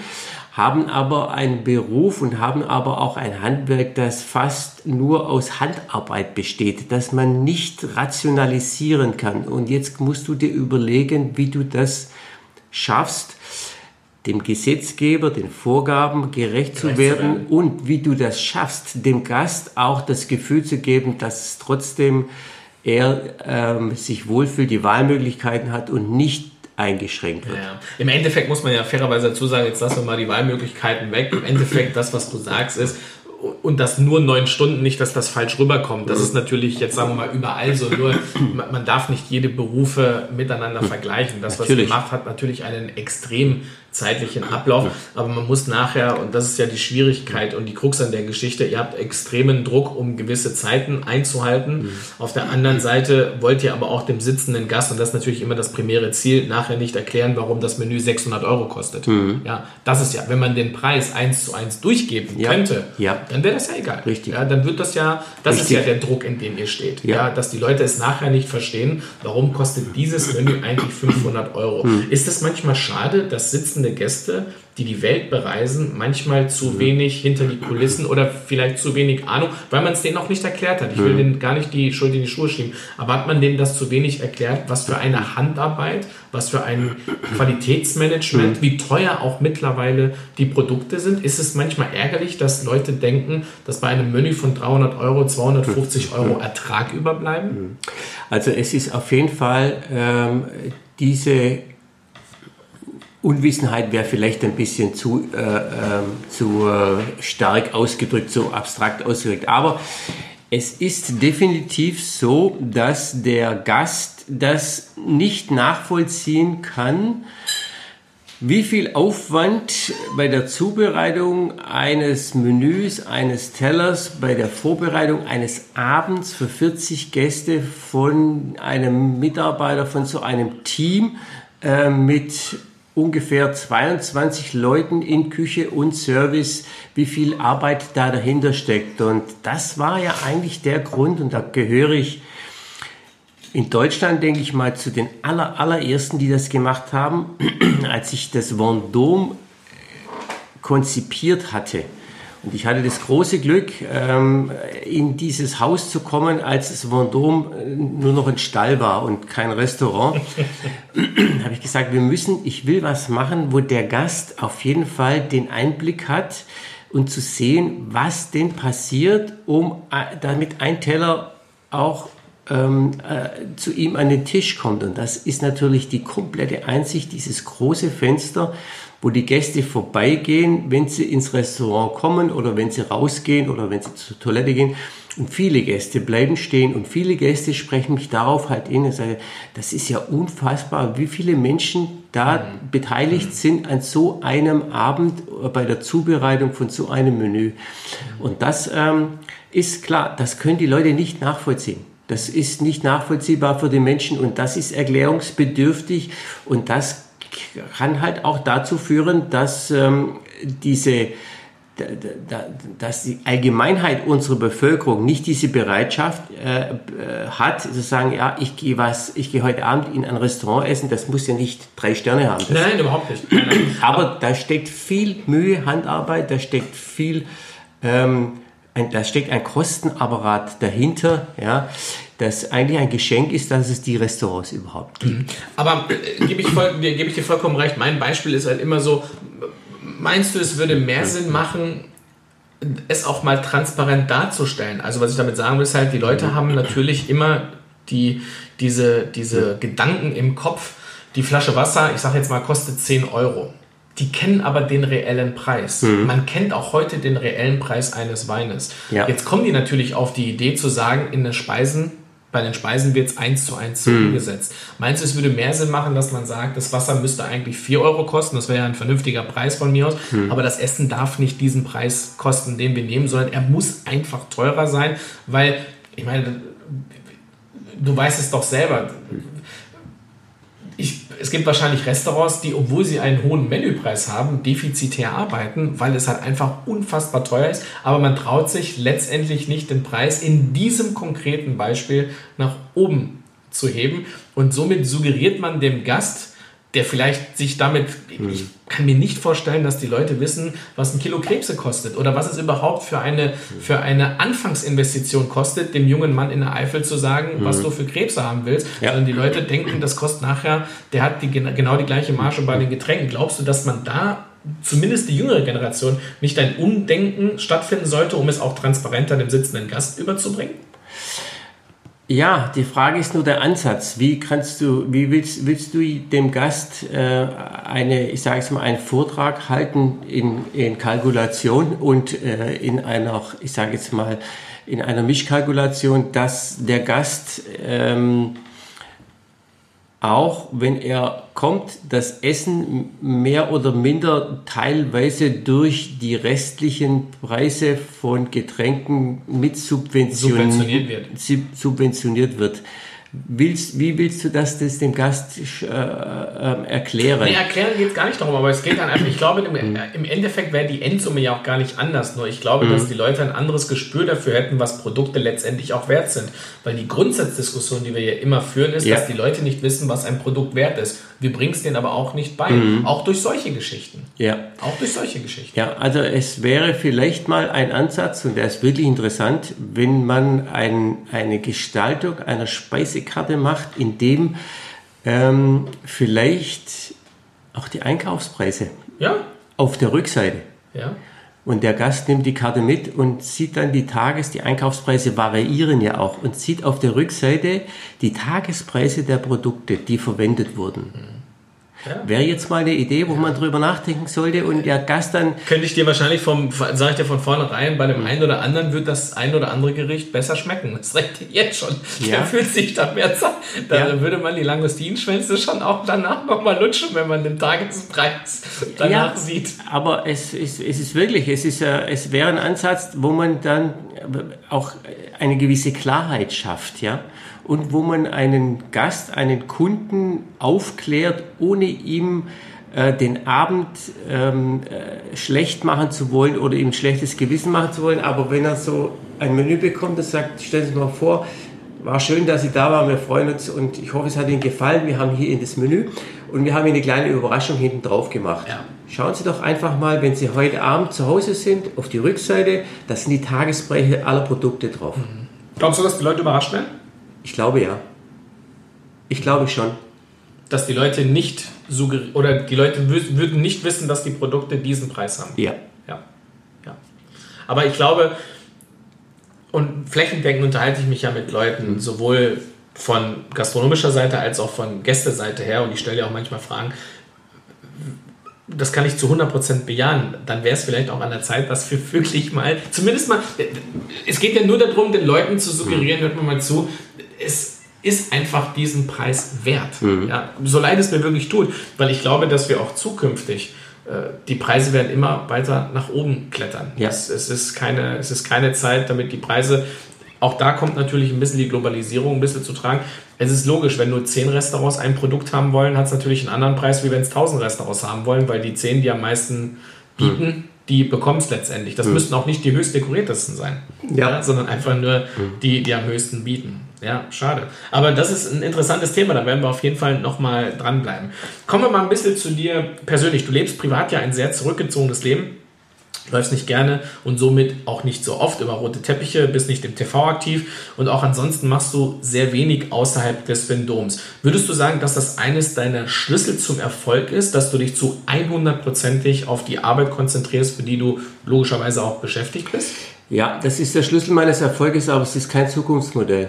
haben aber einen Beruf und haben aber auch ein Handwerk, das fast nur aus Handarbeit besteht, das man nicht rationalisieren kann. Und jetzt musst du dir überlegen, wie du das schaffst, dem Gesetzgeber, den Vorgaben gerecht, zu werden und wie du das schaffst, dem Gast auch das Gefühl zu geben, dass trotzdem er ähm, sich wohlfühlt, die Wahlmöglichkeiten hat und nicht eingeschränkt wird. Ja, Im Endeffekt muss man ja fairerweise dazu sagen, jetzt lassen wir mal die Wahlmöglichkeiten weg. Im Endeffekt, das, was du sagst, ist, und das nur neun Stunden, nicht, dass das falsch rüberkommt. Das ist natürlich jetzt, sagen wir mal, überall so. Nur man darf nicht jede Berufe miteinander vergleichen. Das, was ihr macht, hat natürlich einen extrem zeitlichen Ablauf. Aber man muss nachher, und das ist ja die Schwierigkeit und die Krux an der Geschichte, ihr habt extremen Druck, um gewisse Zeiten einzuhalten. Mhm. Auf der anderen Seite wollt ihr aber auch dem sitzenden Gast, und das ist natürlich immer das primäre Ziel, nachher nicht erklären, warum das Menü 600 Euro kostet. Mhm. Ja, das ist ja, wenn man den Preis eins zu eins durchgeben ja. könnte, ja. dann wäre das ja egal. Richtig. Ja, dann wird das ja, das Richtig. ist ja der Druck, in dem ihr steht. Ja. ja. dass die Leute es nachher nicht verstehen, warum kostet dieses Menü eigentlich 500 Euro. Mhm. Ist es manchmal schade, dass sitzende reisende Gäste, die die Welt bereisen, manchmal zu mhm. wenig hinter die Kulissen oder vielleicht zu wenig Ahnung, weil man es denen auch nicht erklärt hat. Ich will mhm. denen gar nicht die Schuld in die Schuhe schieben, aber hat man denen das zu wenig erklärt, was für eine Handarbeit, was für ein Qualitätsmanagement, mhm. wie teuer auch mittlerweile die Produkte sind? Ist es manchmal ärgerlich, dass Leute denken, dass bei einem Menü von 300 Euro 250 mhm. Euro Ertrag überbleiben? Mhm. Also es ist auf jeden Fall ähm, diese Unwissenheit wäre vielleicht ein bisschen zu, äh, äh, zu äh, stark ausgedrückt, so abstrakt ausgedrückt. Aber es ist definitiv so, dass der Gast das nicht nachvollziehen kann, wie viel Aufwand bei der Zubereitung eines Menüs, eines Tellers, bei der Vorbereitung eines Abends für 40 Gäste von einem Mitarbeiter, von so einem Team äh, mit ungefähr 22 Leuten in Küche und Service, wie viel Arbeit da dahinter steckt. Und das war ja eigentlich der Grund, und da gehöre ich in Deutschland, denke ich mal, zu den aller, allerersten, die das gemacht haben, als ich das Vendôme konzipiert hatte und ich hatte das große Glück, ähm, in dieses Haus zu kommen, als es Vendôme äh, nur noch ein Stall war und kein Restaurant. habe ich gesagt, wir müssen, ich will was machen, wo der Gast auf jeden Fall den Einblick hat und zu sehen, was denn passiert, um äh, damit ein Teller auch ähm, äh, zu ihm an den Tisch kommt. Und das ist natürlich die komplette Einsicht, dieses große Fenster wo die Gäste vorbeigehen, wenn sie ins Restaurant kommen oder wenn sie rausgehen oder wenn sie zur Toilette gehen. Und viele Gäste bleiben stehen und viele Gäste sprechen mich darauf halt in und sagen, das ist ja unfassbar, wie viele Menschen da mhm. beteiligt sind an so einem Abend bei der Zubereitung von so einem Menü. Und das ähm, ist klar, das können die Leute nicht nachvollziehen. Das ist nicht nachvollziehbar für die Menschen und das ist erklärungsbedürftig und das kann halt auch dazu führen, dass ähm, diese dass die Allgemeinheit unserer Bevölkerung nicht diese Bereitschaft äh, äh, hat, zu sagen, ja, ich gehe was, ich gehe heute Abend in ein Restaurant essen, das muss ja nicht drei Sterne haben. Das nein, überhaupt nicht. Aber da steckt viel Mühe, Handarbeit, da steckt viel ähm, ein, da steckt ein Kostenapparat dahinter, ja, das eigentlich ein Geschenk ist, dass es die Restaurants überhaupt gibt. Mhm. Aber äh, gebe ich, geb ich dir vollkommen recht. Mein Beispiel ist halt immer so, meinst du, es würde mehr Sinn machen, es auch mal transparent darzustellen? Also was ich damit sagen will, ist halt, die Leute haben natürlich immer die, diese, diese Gedanken im Kopf, die Flasche Wasser, ich sage jetzt mal, kostet 10 Euro. Die kennen aber den reellen Preis. Mhm. Man kennt auch heute den reellen Preis eines Weines. Ja. Jetzt kommen die natürlich auf die Idee zu sagen, in den Speisen bei den Speisen wird es eins zu eins hm. umgesetzt. Meinst du, es würde mehr Sinn machen, dass man sagt, das Wasser müsste eigentlich 4 Euro kosten, das wäre ja ein vernünftiger Preis von mir aus, hm. aber das Essen darf nicht diesen Preis kosten, den wir nehmen, sondern er muss einfach teurer sein, weil, ich meine, du weißt es doch selber, es gibt wahrscheinlich Restaurants, die, obwohl sie einen hohen Menüpreis haben, defizitär arbeiten, weil es halt einfach unfassbar teuer ist. Aber man traut sich letztendlich nicht, den Preis in diesem konkreten Beispiel nach oben zu heben. Und somit suggeriert man dem Gast, der vielleicht sich damit, mhm. ich kann mir nicht vorstellen, dass die Leute wissen, was ein Kilo Krebse kostet oder was es überhaupt für eine, für eine Anfangsinvestition kostet, dem jungen Mann in der Eifel zu sagen, mhm. was du für Krebse haben willst. Ja. Sondern die Leute denken, das kostet nachher, der hat die, genau die gleiche Marge bei den Getränken. Glaubst du, dass man da zumindest die jüngere Generation nicht ein Umdenken stattfinden sollte, um es auch transparenter dem sitzenden Gast überzubringen? Ja, die Frage ist nur der Ansatz. Wie kannst du, wie willst, willst du dem Gast äh, eine, ich sage es mal, einen Vortrag halten in, in Kalkulation und äh, in einer, ich sage jetzt mal, in einer Mischkalkulation, dass der Gast ähm, auch wenn er kommt, das Essen mehr oder minder teilweise durch die restlichen Preise von Getränken mit subventioniert wird. Subventioniert wird. Willst, wie willst du das, das dem Gast äh, äh, erklären? Nee, erklären geht es gar nicht darum, aber es geht dann einfach, ich glaube, im, mhm. im Endeffekt wäre die Endsumme ja auch gar nicht anders. Nur ich glaube, mhm. dass die Leute ein anderes Gespür dafür hätten, was Produkte letztendlich auch wert sind. Weil die Grundsatzdiskussion, die wir ja immer führen, ist, ja. dass die Leute nicht wissen, was ein Produkt wert ist. Wir bringen es denen aber auch nicht bei. Mhm. Auch durch solche Geschichten. Ja. Auch durch solche Geschichten. Ja, also es wäre vielleicht mal ein Ansatz, und der ist wirklich interessant, wenn man ein, eine Gestaltung einer Speisekarte macht, in dem ähm, vielleicht auch die Einkaufspreise ja. auf der Rückseite. Ja. Und der Gast nimmt die Karte mit und sieht dann die Tages-, die Einkaufspreise variieren ja auch und sieht auf der Rückseite die Tagespreise der Produkte, die verwendet wurden. Ja. Wäre jetzt mal eine Idee, wo man drüber nachdenken sollte und der Gast dann. Könnte ich dir wahrscheinlich vom, sage ich dir von vornherein, bei dem einen oder anderen wird das ein oder andere Gericht besser schmecken. Das reicht jetzt schon. Ja. Der fühlt sich da mehr Zeit. Da ja. würde man die Langustinschwänze schon auch danach nochmal lutschen, wenn man den Tagespreis danach ja, sieht. Aber es ist, es ist wirklich, es, ist, es wäre ein Ansatz, wo man dann auch eine gewisse Klarheit schafft, ja und wo man einen Gast, einen Kunden aufklärt, ohne ihm äh, den Abend ähm, äh, schlecht machen zu wollen oder ihm schlechtes Gewissen machen zu wollen. Aber wenn er so ein Menü bekommt und sagt, stellen Sie sich mal vor, war schön, dass Sie da waren, wir freuen uns und ich hoffe, es hat Ihnen gefallen. Wir haben hier in das Menü und wir haben Ihnen eine kleine Überraschung hinten drauf gemacht. Ja. Schauen Sie doch einfach mal, wenn Sie heute Abend zu Hause sind, auf die Rückseite, da sind die Tagespreise aller Produkte drauf. Mhm. Glaubst du, dass die Leute überrascht werden? Ich glaube ja. Ich glaube schon. Dass die Leute nicht oder die Leute würden nicht wissen, dass die Produkte diesen Preis haben. Ja. Ja. ja. Aber ich glaube, und flächendeckend unterhalte ich mich ja mit Leuten, mhm. sowohl von gastronomischer Seite als auch von Gästeseite her, und ich stelle ja auch manchmal Fragen, das kann ich zu 100% bejahen, dann wäre es vielleicht auch an der Zeit, dass wir wirklich mal, zumindest mal, es geht ja nur darum, den Leuten zu suggerieren, hört man mal zu, es ist einfach diesen Preis wert. Mhm. Ja, so leid es mir wirklich tut, weil ich glaube, dass wir auch zukünftig äh, die Preise werden immer weiter nach oben klettern. Ja. Es, es, ist keine, es ist keine Zeit, damit die Preise, auch da kommt natürlich ein bisschen die Globalisierung ein bisschen zu tragen. Es ist logisch, wenn nur zehn Restaurants ein Produkt haben wollen, hat es natürlich einen anderen Preis, wie wenn es tausend Restaurants haben wollen, weil die zehn, die am meisten bieten, mhm die bekommt es letztendlich. Das mhm. müssten auch nicht die höchst dekoriertesten sein, ja. ja sondern einfach nur mhm. die, die am höchsten bieten. Ja, schade. Aber das ist ein interessantes Thema, da werden wir auf jeden Fall nochmal dranbleiben. Kommen wir mal ein bisschen zu dir persönlich. Du lebst privat ja ein sehr zurückgezogenes Leben. Läufst nicht gerne und somit auch nicht so oft über rote Teppiche, bist nicht im TV aktiv und auch ansonsten machst du sehr wenig außerhalb des Vendoms. Würdest du sagen, dass das eines deiner Schlüssel zum Erfolg ist, dass du dich zu 100%ig auf die Arbeit konzentrierst, für die du logischerweise auch beschäftigt bist? Ja, das ist der Schlüssel meines Erfolges, aber es ist kein Zukunftsmodell.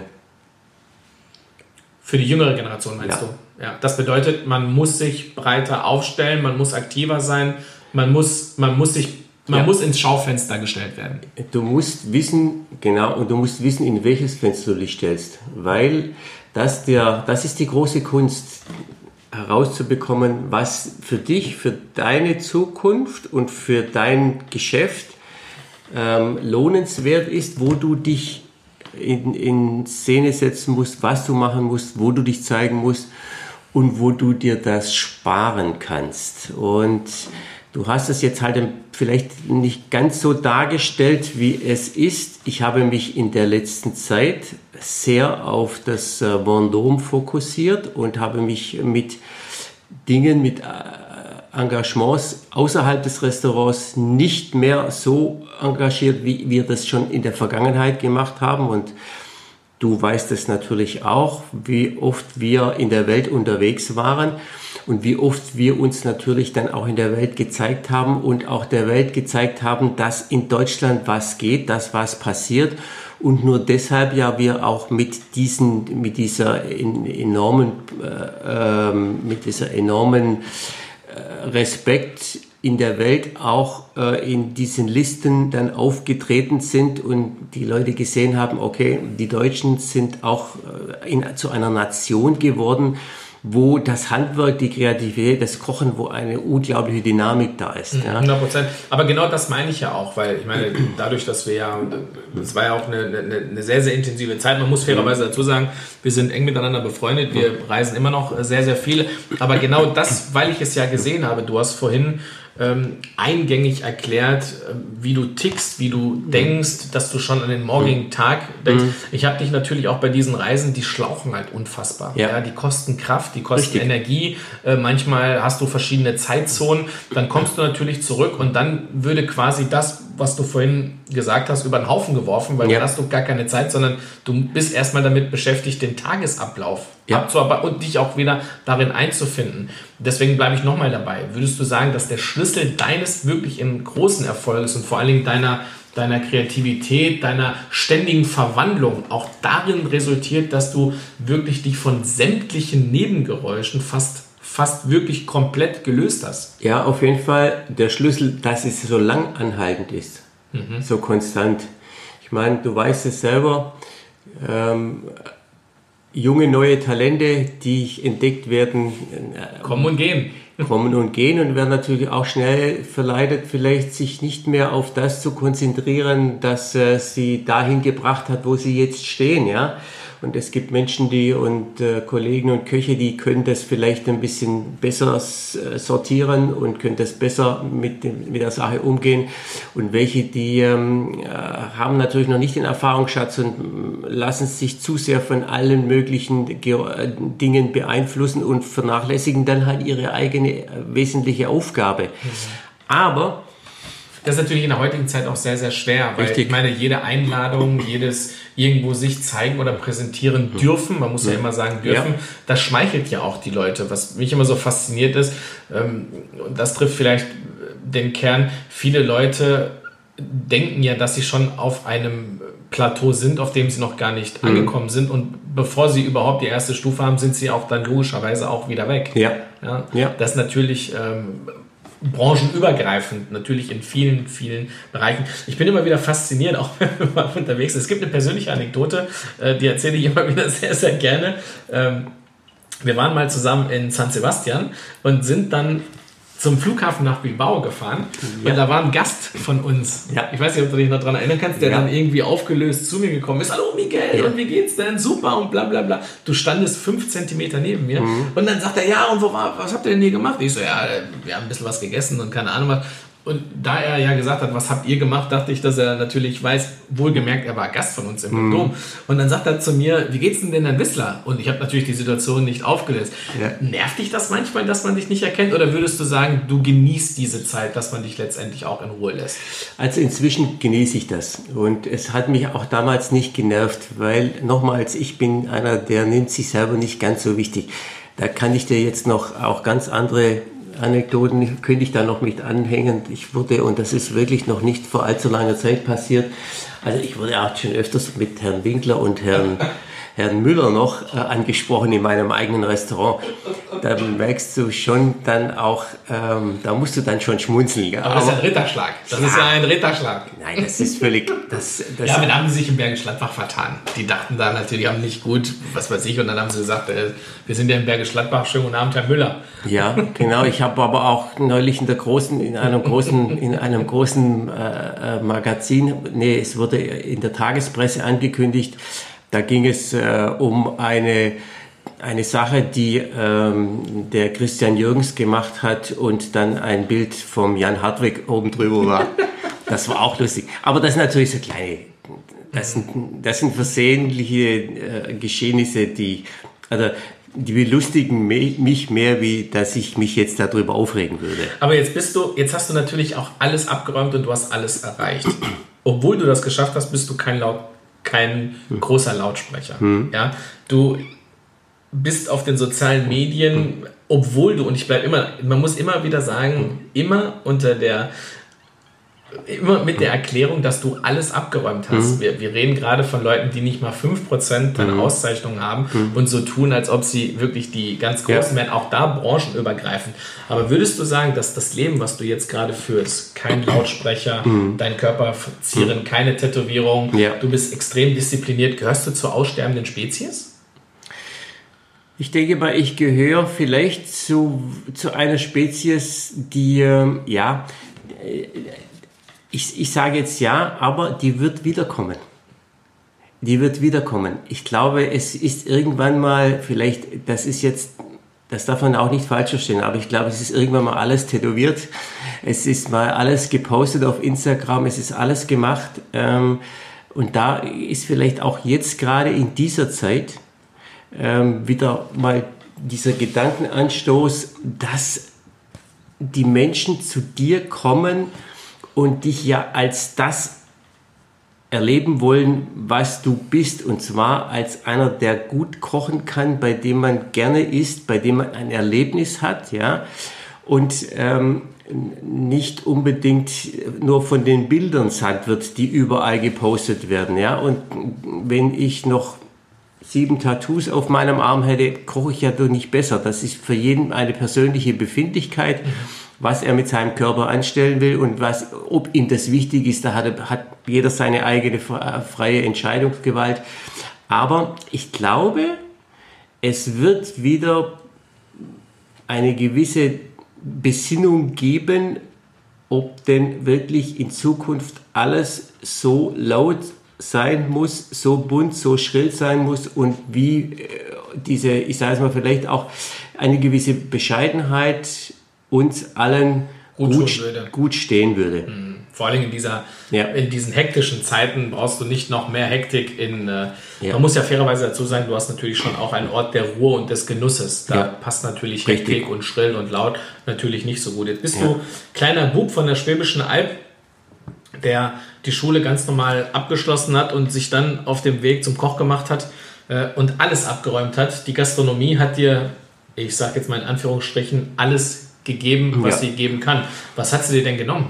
Für die jüngere Generation meinst Ja. du? Ja. Das bedeutet, man muss sich breiter aufstellen, man muss aktiver sein, man muss, man muss sich, man Ja. muss ins Schaufenster gestellt werden. Du musst wissen, genau, und du musst wissen, in welches Fenster du dich stellst, weil das, der, das ist die große Kunst, herauszubekommen, was für dich, für deine Zukunft und für dein Geschäft ähm, lohnenswert ist, wo du dich in, in Szene setzen musst, was du machen musst, wo du dich zeigen musst und wo du dir das sparen kannst. Und du hast es jetzt halt vielleicht nicht ganz so dargestellt, wie es ist. Ich habe mich in der letzten Zeit sehr auf das äh, Vendôme fokussiert und habe mich mit Dingen, mit äh, Engagements außerhalb des Restaurants nicht mehr so engagiert, wie wir das schon in der Vergangenheit gemacht haben. Und du weißt es natürlich auch, wie oft wir in der Welt unterwegs waren und wie oft wir uns natürlich dann auch in der Welt gezeigt haben und auch der Welt gezeigt haben, dass in Deutschland was geht, dass was passiert. Und nur deshalb ja wir auch mit diesen, mit dieser en- enormen, äh, ähm, mit dieser enormen äh, Respekt in der Welt auch äh, in diesen Listen dann aufgetreten sind und die Leute gesehen haben, okay, die Deutschen sind auch äh, in, zu einer Nation geworden, wo das Handwerk, die Kreativität, das Kochen, wo eine unglaubliche Dynamik da ist. Ja. 100 Prozent. Aber genau das meine ich ja auch, weil ich meine, dadurch, dass wir ja, es war ja auch eine, eine, eine sehr, sehr intensive Zeit. Man muss fairerweise dazu sagen, wir sind eng miteinander befreundet, wir reisen immer noch sehr, sehr viel. Aber genau das, weil ich es ja gesehen habe, du hast vorhin ähm, eingängig erklärt, ähm, wie du tickst, wie du denkst, dass du schon an den morgigen Tag denkst. Ich habe dich natürlich auch bei diesen Reisen, die schlauchen halt unfassbar. Ja. die kosten Kraft, die kosten Richtig. Energie. Äh, manchmal hast du verschiedene Zeitzonen. Dann kommst du natürlich zurück und dann würde quasi das, was du vorhin gesagt hast, über den Haufen geworfen, weil Ja. dann hast du gar keine Zeit, sondern du bist erstmal damit beschäftigt, den Tagesablauf Ja. abzuarbeiten und dich auch wieder darin einzufinden. Deswegen bleibe ich nochmal dabei. Würdest du sagen, dass der Schlüssel deines wirklich großen Erfolges und vor allen Dingen deiner deiner Kreativität, deiner ständigen Verwandlung auch darin resultiert, dass du wirklich dich von sämtlichen Nebengeräuschen fast, fast wirklich komplett gelöst hast. Ja, auf jeden Fall der Schlüssel, dass es so lang anhaltend ist, so konstant. Ich meine, du weißt es selber, ähm, junge neue Talente, die entdeckt werden, äh, Kommen und gehen. kommen und gehen und werden natürlich auch schnell verleitet, vielleicht sich nicht mehr auf das zu konzentrieren, das äh, sie dahin gebracht hat, wo sie jetzt stehen, ja. Und es gibt Menschen, die und äh, Kollegen und Köche, die können das vielleicht ein bisschen besser äh, sortieren und können das besser mit, dem, mit der Sache umgehen. Und welche, die ähm, äh, haben natürlich noch nicht den Erfahrungsschatz und mm, lassen sich zu sehr von allen möglichen Ge äh, Dingen beeinflussen und vernachlässigen dann halt ihre eigene äh, wesentliche Aufgabe. Aber Das ist natürlich in der heutigen Zeit auch sehr, sehr schwer, weil Richtig. ich meine, jede Einladung, jedes irgendwo sich zeigen oder präsentieren dürfen, man muss ja immer sagen dürfen, Ja. das schmeichelt ja auch die Leute. Was mich immer so fasziniert ist, ähm, und das trifft vielleicht den Kern, viele Leute denken ja, dass sie schon auf einem Plateau sind, auf dem sie noch gar nicht Mhm. angekommen sind und bevor sie überhaupt die erste Stufe haben, sind sie auch dann logischerweise auch wieder weg. Ja. Ja, Ja. Das ist natürlich ähm, branchenübergreifend, natürlich in vielen, vielen Bereichen. Ich bin immer wieder fasziniert, auch wenn wir mal unterwegs sind. Es gibt eine persönliche Anekdote, äh, die erzähle ich immer wieder sehr, sehr gerne. Ähm, wir waren mal zusammen in San Sebastian und sind dann zum Flughafen nach Bilbao gefahren Ja. und da war ein Gast von uns. Ja. Ich weiß nicht, ob du dich noch daran erinnern kannst, der Ja. dann irgendwie aufgelöst zu mir gekommen ist. Hallo Miguel, und wie geht's denn? Super und bla bla bla. Du standest fünf Zentimeter neben mir Mhm. und dann sagt er, ja, und wo war, was habt ihr denn hier gemacht? Ich so, ja, wir haben ein bisschen was gegessen und keine Ahnung was. Und da er ja gesagt hat, was habt ihr gemacht, dachte ich, dass er natürlich weiß, wohlgemerkt, er war Gast von uns im mhm. Dom. Und dann sagt er zu mir, wie geht's denn denn an Whistler? Und ich habe natürlich die Situation nicht aufgelöst. Ja. Nervt dich das manchmal, dass man dich nicht erkennt? Oder würdest du sagen, du genießt diese Zeit, dass man dich letztendlich auch in Ruhe lässt? Also inzwischen genieße ich das. Und es hat mich auch damals nicht genervt, weil nochmals, ich bin einer, der nimmt sich selber nicht ganz so wichtig. Da kann ich dir jetzt noch auch ganz andere Anekdoten könnte ich da noch mit anhängen. Ich wurde, und das ist wirklich noch nicht vor allzu langer Zeit passiert, also ich wurde auch schon öfters mit Herrn Winkler und Herrn Herrn Müller noch äh, angesprochen in meinem eigenen Restaurant. Da merkst du schon dann auch, ähm, da musst du dann schon schmunzeln. Aber, Aber das ist ein Ritterschlag. Das ja, ist ja ein Ritterschlag. Nein, das ist völlig. Das, das ja, aber dann haben sie sich im Bergisch Gladbach vertan. Die dachten da natürlich, haben nicht gut, was weiß ich, und dann haben sie gesagt, äh, wir sind ja im Bergisch Gladbach, schönen guten Abend, Herr Müller. Ja, genau. Ich habe aber auch neulich in der großen, in einem großen, in einem großen äh, äh Magazin, nee, es wurde in der Tagespresse angekündigt, da ging es äh, um eine, eine Sache, die ähm, der Christian Jürgens gemacht hat und dann ein Bild vom Jan Hartwig oben drüber war. Das war auch lustig. Aber das sind natürlich so kleine, das sind, das sind versehentliche äh, Geschehnisse, die, also die belustigen mich mehr, wie dass ich mich jetzt darüber aufregen würde. Aber jetzt bist du, jetzt hast du natürlich auch alles abgeräumt und du hast alles erreicht. Obwohl du das geschafft hast, bist du kein laut kein hm. großer Lautsprecher. Hm. Ja, du bist auf den sozialen Medien, hm. obwohl du, und ich bleibe immer, man muss immer wieder sagen, hm. immer unter der immer mit der Erklärung, dass du alles abgeräumt hast. Mhm. Wir, wir reden gerade von Leuten, die nicht mal 5% deiner mhm. Auszeichnungen haben mhm. und so tun, als ob sie wirklich die ganz großen ja. wären, auch da branchenübergreifend. Aber würdest du sagen, dass das Leben, was du jetzt gerade führst, kein Lautsprecher, mhm. dein Körper zieren, mhm. keine Tätowierung, ja. du bist extrem diszipliniert, gehörst du zur aussterbenden Spezies? Ich denke mal, ich gehöre vielleicht zu, zu einer Spezies, die, ähm, ja, ich, ich sage jetzt ja, aber die wird wiederkommen. Die wird wiederkommen. Ich glaube, es ist irgendwann mal, vielleicht, das ist jetzt, das darf man auch nicht falsch verstehen, aber ich glaube, es ist irgendwann mal alles tätowiert. Es ist mal alles gepostet auf Instagram, es ist alles gemacht. Ähm, und da ist vielleicht auch jetzt gerade in dieser Zeit ähm, wieder mal dieser Gedankenanstoß, dass die Menschen zu dir kommen und dich ja als das erleben wollen, was du bist. Und zwar als einer, der gut kochen kann, bei dem man gerne isst, bei dem man ein Erlebnis hat, ja. Und ähm, nicht unbedingt nur von den Bildern satt wird, die überall gepostet werden, ja. Und wenn ich noch sieben Tattoos auf meinem Arm hätte, koche ich ja doch nicht besser. Das ist für jeden eine persönliche Befindlichkeit. Was er mit seinem Körper anstellen will und was, ob ihm das wichtig ist, da hat, hat jeder seine eigene äh, freie Entscheidungsgewalt. Aber ich glaube, es wird wieder eine gewisse Besinnung geben, ob denn wirklich in Zukunft alles so laut sein muss, so bunt, so schrill sein muss und wie äh, diese, ich sage es mal, vielleicht auch eine gewisse Bescheidenheit uns allen gut, gut, gut stehen würde. Mhm. Vor allem in, dieser, ja. in diesen hektischen Zeiten brauchst du nicht noch mehr Hektik. In, äh, ja. Man muss ja fairerweise dazu sagen, du hast natürlich schon auch einen Ort der Ruhe und des Genusses. Da ja. passt natürlich Richtig. Hektik und Schrill und Laut natürlich nicht so gut. Jetzt bist du kleiner Bub von der Schwäbischen Alb, der die Schule ganz normal abgeschlossen hat und sich dann auf dem Weg zum Koch gemacht hat äh, und alles abgeräumt hat. Die Gastronomie hat dir, ich sage jetzt mal in Anführungsstrichen, alles gegeben, was ja. sie geben kann. Was hat sie dir denn genommen?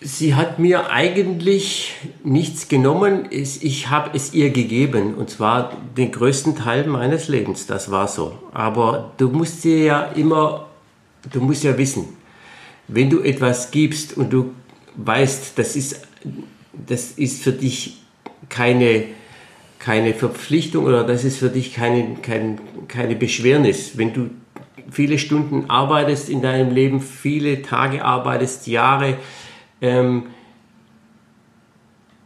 Sie hat mir eigentlich nichts genommen. Ich habe es ihr gegeben. Und zwar den größten Teil meines Lebens. Das war so. Aber du musst dir ja immer, du musst ja wissen, wenn du etwas gibst und du weißt, das ist, das ist für dich keine, keine Verpflichtung oder das ist für dich keine, keine, keine Beschwernis. Wenn du viele Stunden arbeitest in deinem Leben, viele Tage arbeitest, Jahre, ähm,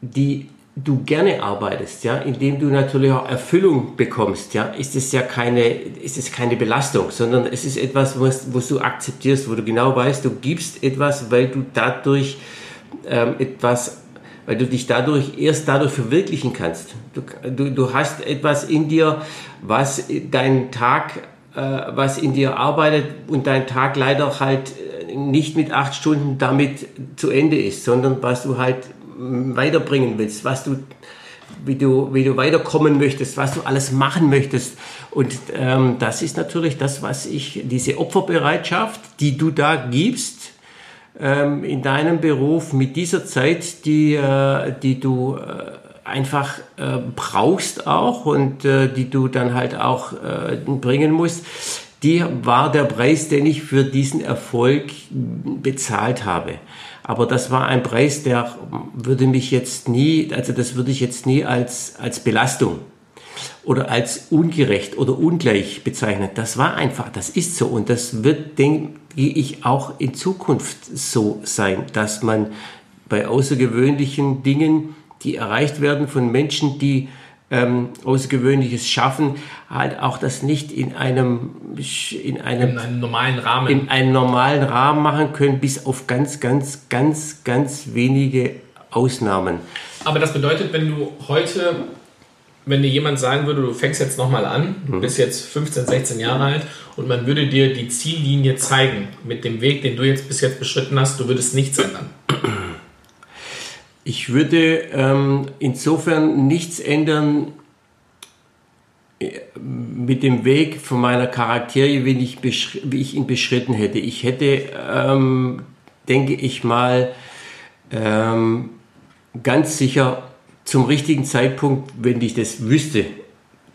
die du gerne arbeitest, ja, indem du natürlich auch Erfüllung bekommst, ja, ist es ja keine, ist es keine Belastung, sondern es ist etwas, was, was du akzeptierst, wo du genau weißt, du gibst etwas, weil du dadurch ähm, etwas, weil du dich dadurch erst dadurch verwirklichen kannst. Du, du, du hast etwas in dir, was deinen Tag, was in dir arbeitet und dein Tag leider halt nicht mit acht Stunden damit zu Ende ist, sondern was du halt weiterbringen willst, was du, wie du, wie du weiterkommen möchtest, was du alles machen möchtest. Und ähm, das ist natürlich das, was ich, diese Opferbereitschaft, die du da gibst, ähm, in deinem Beruf mit dieser Zeit, die, äh, die du äh, einfach äh, brauchst auch und äh, die du dann halt auch äh, bringen musst, die war der Preis, den ich für diesen Erfolg bezahlt habe. Aber das war ein Preis, der würde mich jetzt nie, also das würde ich jetzt nie als, als Belastung oder als ungerecht oder ungleich bezeichnen. Das war einfach, das ist so und das wird, denke ich, auch in Zukunft so sein, dass man bei außergewöhnlichen Dingen, die erreicht werden von Menschen, die ähm, Außergewöhnliches schaffen, halt auch das nicht in einem, in einem, in einem normalen Rahmen, in einem normalen Rahmen machen können, bis auf ganz, ganz, ganz, ganz wenige Ausnahmen. Aber das bedeutet, wenn du heute, wenn dir jemand sagen würde, du fängst jetzt nochmal an, du mhm. bist jetzt 15, 16 Jahre alt und man würde dir die Ziellinie zeigen mit dem Weg, den du jetzt bis jetzt beschritten hast, du würdest nichts ändern. Ich würde ähm, insofern nichts ändern äh, mit dem Weg von meiner Charaktere, wie ich, wie ich ihn beschritten hätte. Ich hätte, ähm, denke ich mal, ähm, ganz sicher zum richtigen Zeitpunkt, wenn ich das wüsste,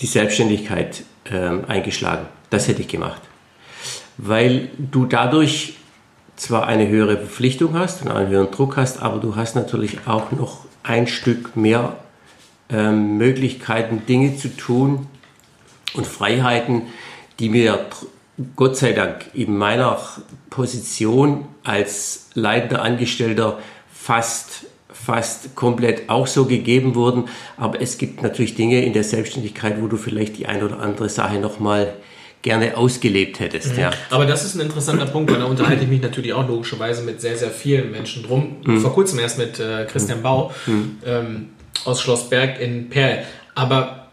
die Selbstständigkeit ähm, eingeschlagen. Das hätte ich gemacht. Weil du dadurch zwar eine höhere Verpflichtung hast und einen höheren Druck hast, aber du hast natürlich auch noch ein Stück mehr ähm, Möglichkeiten, Dinge zu tun und Freiheiten, die mir Gott sei Dank in meiner Position als leitender Angestellter fast fast komplett auch so gegeben wurden. Aber es gibt natürlich Dinge in der Selbstständigkeit, wo du vielleicht die eine oder andere Sache nochmal gerne ausgelebt hättest. Mhm. Ja. Aber das ist ein interessanter Punkt, weil da unterhalte ich mich natürlich auch logischerweise mit sehr, sehr vielen Menschen drum. Mhm. Vor kurzem erst mit äh, Christian Bau mhm. ähm, aus Schlossberg in Perl. Aber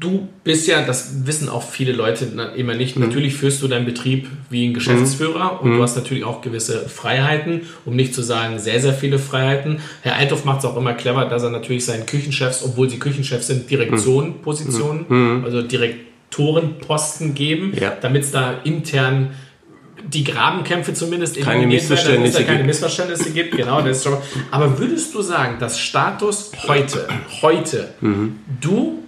du bist ja, das wissen auch viele Leute immer nicht, mhm. natürlich führst du deinen Betrieb wie ein Geschäftsführer und du mhm. hast natürlich auch gewisse Freiheiten, um nicht zu sagen sehr, sehr viele Freiheiten. Herr Althoff macht es auch immer clever, dass er natürlich seinen Küchenchefs, obwohl sie Küchenchefs sind, Direktionpositionen, mhm. also direkt Torenposten geben, ja. damit es da intern die Grabenkämpfe zumindest keine Missverständnisse, werden, keine Missverständnisse gibt. Genau, das ist schon. Aber würdest du sagen, dass Status heute, heute, mhm. du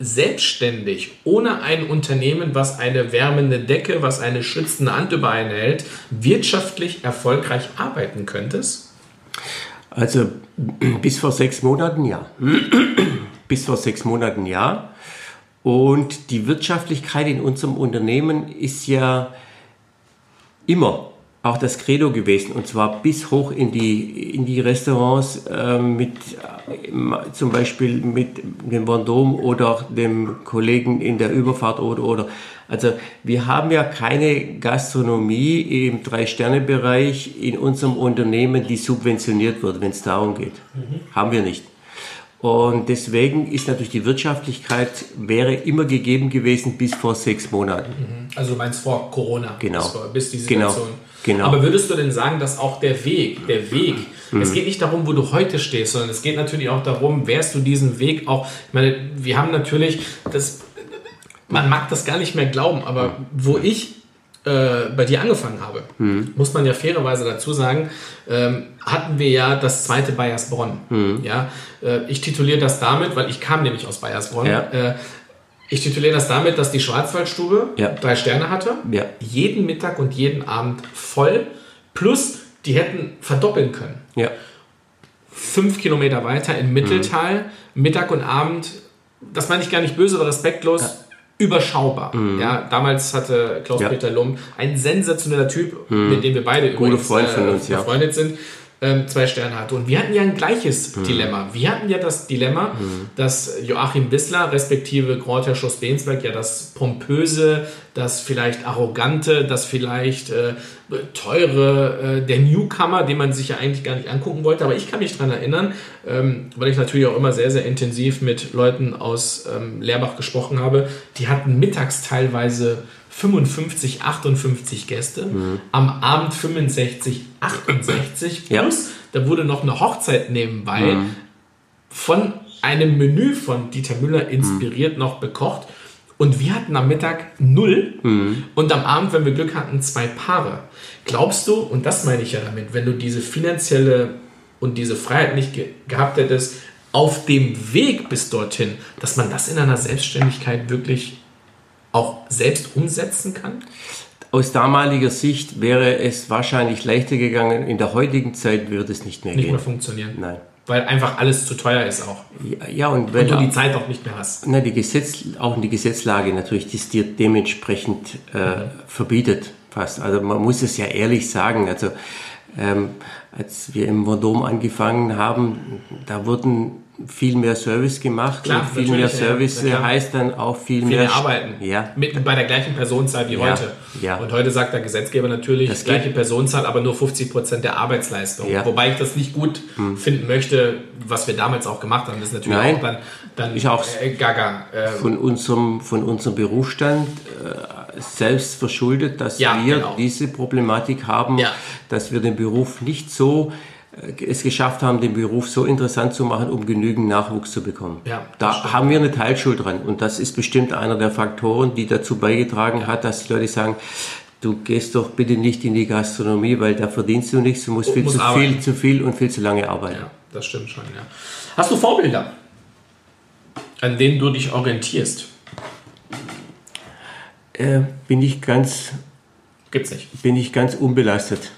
selbstständig, ohne ein Unternehmen, was eine wärmende Decke, was eine schützende Hand über einen hält, wirtschaftlich erfolgreich arbeiten könntest? Also bis vor sechs Monaten ja. bis vor sechs Monaten ja. Und die Wirtschaftlichkeit in unserem Unternehmen ist ja immer auch das Credo gewesen und zwar bis hoch in die, in die Restaurants äh, mit zum Beispiel mit dem Vendôme oder dem Kollegen in der Überfahrt oder oder. Also wir haben ja keine Gastronomie im Drei-Sterne-Bereich in unserem Unternehmen, die subventioniert wird, wenn es darum geht. Mhm. Haben wir nicht. Und deswegen ist natürlich die Wirtschaftlichkeit wäre immer gegeben gewesen bis vor sechs Monaten. Mhm. Also du meinst vor Corona? Genau. Bis, bis die genau. Situation. Genau. Aber würdest du denn sagen, dass auch der Weg, der Weg, mhm. es geht nicht darum, wo du heute stehst, sondern es geht natürlich auch darum, wärst du diesen Weg auch, ich meine, wir haben natürlich, das, man mag das gar nicht mehr glauben, aber wo ich äh, bei dir angefangen habe, mhm. muss man ja fairerweise dazu sagen, ähm, hatten wir ja das zweite Bayersbronn. Mhm. Ja, äh, ich tituliere das damit, weil ich kam nämlich aus Bayersbronn. Ja. Äh, ich tituliere das damit, dass die Schwarzwaldstube ja. drei Sterne hatte, ja. jeden Mittag und jeden Abend voll, plus die hätten verdoppeln können. Ja. Fünf Kilometer weiter im Mitteltal, mhm. Mittag und Abend, das meine ich gar nicht böse oder respektlos, überschaubar. Mhm. Ja, damals hatte Klaus-Peter ja. Lum ein sensationeller Typ, mhm. mit dem wir beide Gute übrigens Freund äh, uns, ja. befreundet sind. Ähm, zwei Sterne hatte. Und wir hatten ja ein gleiches mhm. Dilemma. Wir hatten ja das Dilemma, mhm. dass Joachim Wissler, respektive Grand Schoss Bensberg, ja das pompöse, das vielleicht arrogante, das vielleicht äh, teure, äh, der Newcomer, den man sich ja eigentlich gar nicht angucken wollte. Aber ich kann mich daran erinnern, ähm, weil ich natürlich auch immer sehr, sehr intensiv mit Leuten aus ähm, Leerbach gesprochen habe, die hatten mittags teilweise 55, 58 Gäste, mhm. am Abend 65, 68 plus, ja. da wurde noch eine Hochzeit nebenbei mhm. von einem Menü von Dieter Müller inspiriert mhm. noch bekocht. Und wir hatten am Mittag null mhm. und am Abend, wenn wir Glück hatten, zwei Paare. Glaubst du, und das meine ich ja damit, wenn du diese finanzielle und diese Freiheit nicht ge gehabt hättest, auf dem Weg bis dorthin, dass man das in einer Selbstständigkeit wirklich auch selbst umsetzen kann? Aus damaliger Sicht wäre es wahrscheinlich leichter gegangen. In der heutigen Zeit würde es nicht mehr nicht gehen. Nicht mehr funktionieren. Nein. Weil einfach alles zu teuer ist auch. Ja, ja und, weil und du die Zeit auch nicht mehr hast. Na, die Gesetz, auch die Gesetzlage natürlich, die es dir dementsprechend äh, mhm. verbietet fast. Also man muss es ja ehrlich sagen. Also ähm, als wir im Vendôme angefangen haben, da wurden viel mehr Service gemacht. Klar, und viel mehr Service ja, heißt dann auch viel, viel mehr, mehr arbeiten. Ja. Mit, bei der gleichen Personenzahl wie ja. heute. Ja. Und heute sagt der Gesetzgeber natürlich, das gleiche Personenzahl, aber nur 50 Prozent der Arbeitsleistung. Ja. Wobei ich das nicht gut hm. finden möchte, was wir damals auch gemacht haben. Das ist natürlich Nein. auch dann, dann ich auch äh, gaga. Äh, von, unserem, von unserem Berufsstand äh, selbst verschuldet, dass wir genau. diese Problematik haben, dass wir den Beruf nicht so es geschafft haben, den Beruf so interessant zu machen, um genügend Nachwuchs zu bekommen. Ja, da stimmt. haben wir eine Teilschuld dran. Und das ist bestimmt einer der Faktoren, die dazu beigetragen hat, dass die Leute sagen, du gehst doch bitte nicht in die Gastronomie, weil da verdienst du nichts, du musst viel zu arbeiten. viel, zu viel und viel zu lange arbeiten. Ja, das stimmt schon, ja. Hast du Vorbilder, an denen du dich orientierst? Äh, bin ich ganz. Gibt's nicht. Bin ich ganz unbelastet.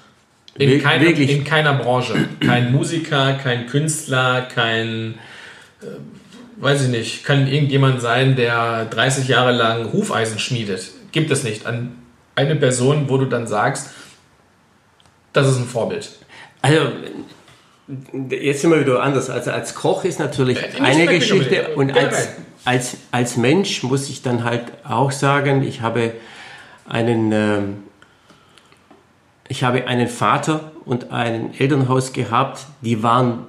In, keiner, in keiner Branche. Kein Musiker, kein Künstler, kein, äh, weiß ich nicht, kann irgendjemand sein, der 30 Jahre lang Hufeisen schmiedet. Gibt es nicht. An eine Person, wo du dann sagst, das ist ein Vorbild. Also, jetzt sind wir wieder anders. Also als Koch ist natürlich äh, eine Geschichte und als, als, als Mensch muss ich dann halt auch sagen, ich habe einen... Ich habe einen Vater und ein Elternhaus gehabt, die waren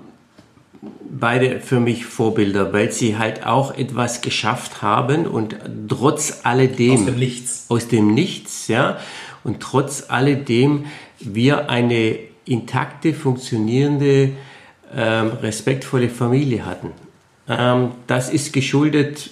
beide für mich Vorbilder, weil sie halt auch etwas geschafft haben und trotz alledem aus dem Nichts, aus dem Nichts, ja, und trotz alledem wir eine intakte, funktionierende, ähm, respektvolle Familie hatten. Ähm, das ist geschuldet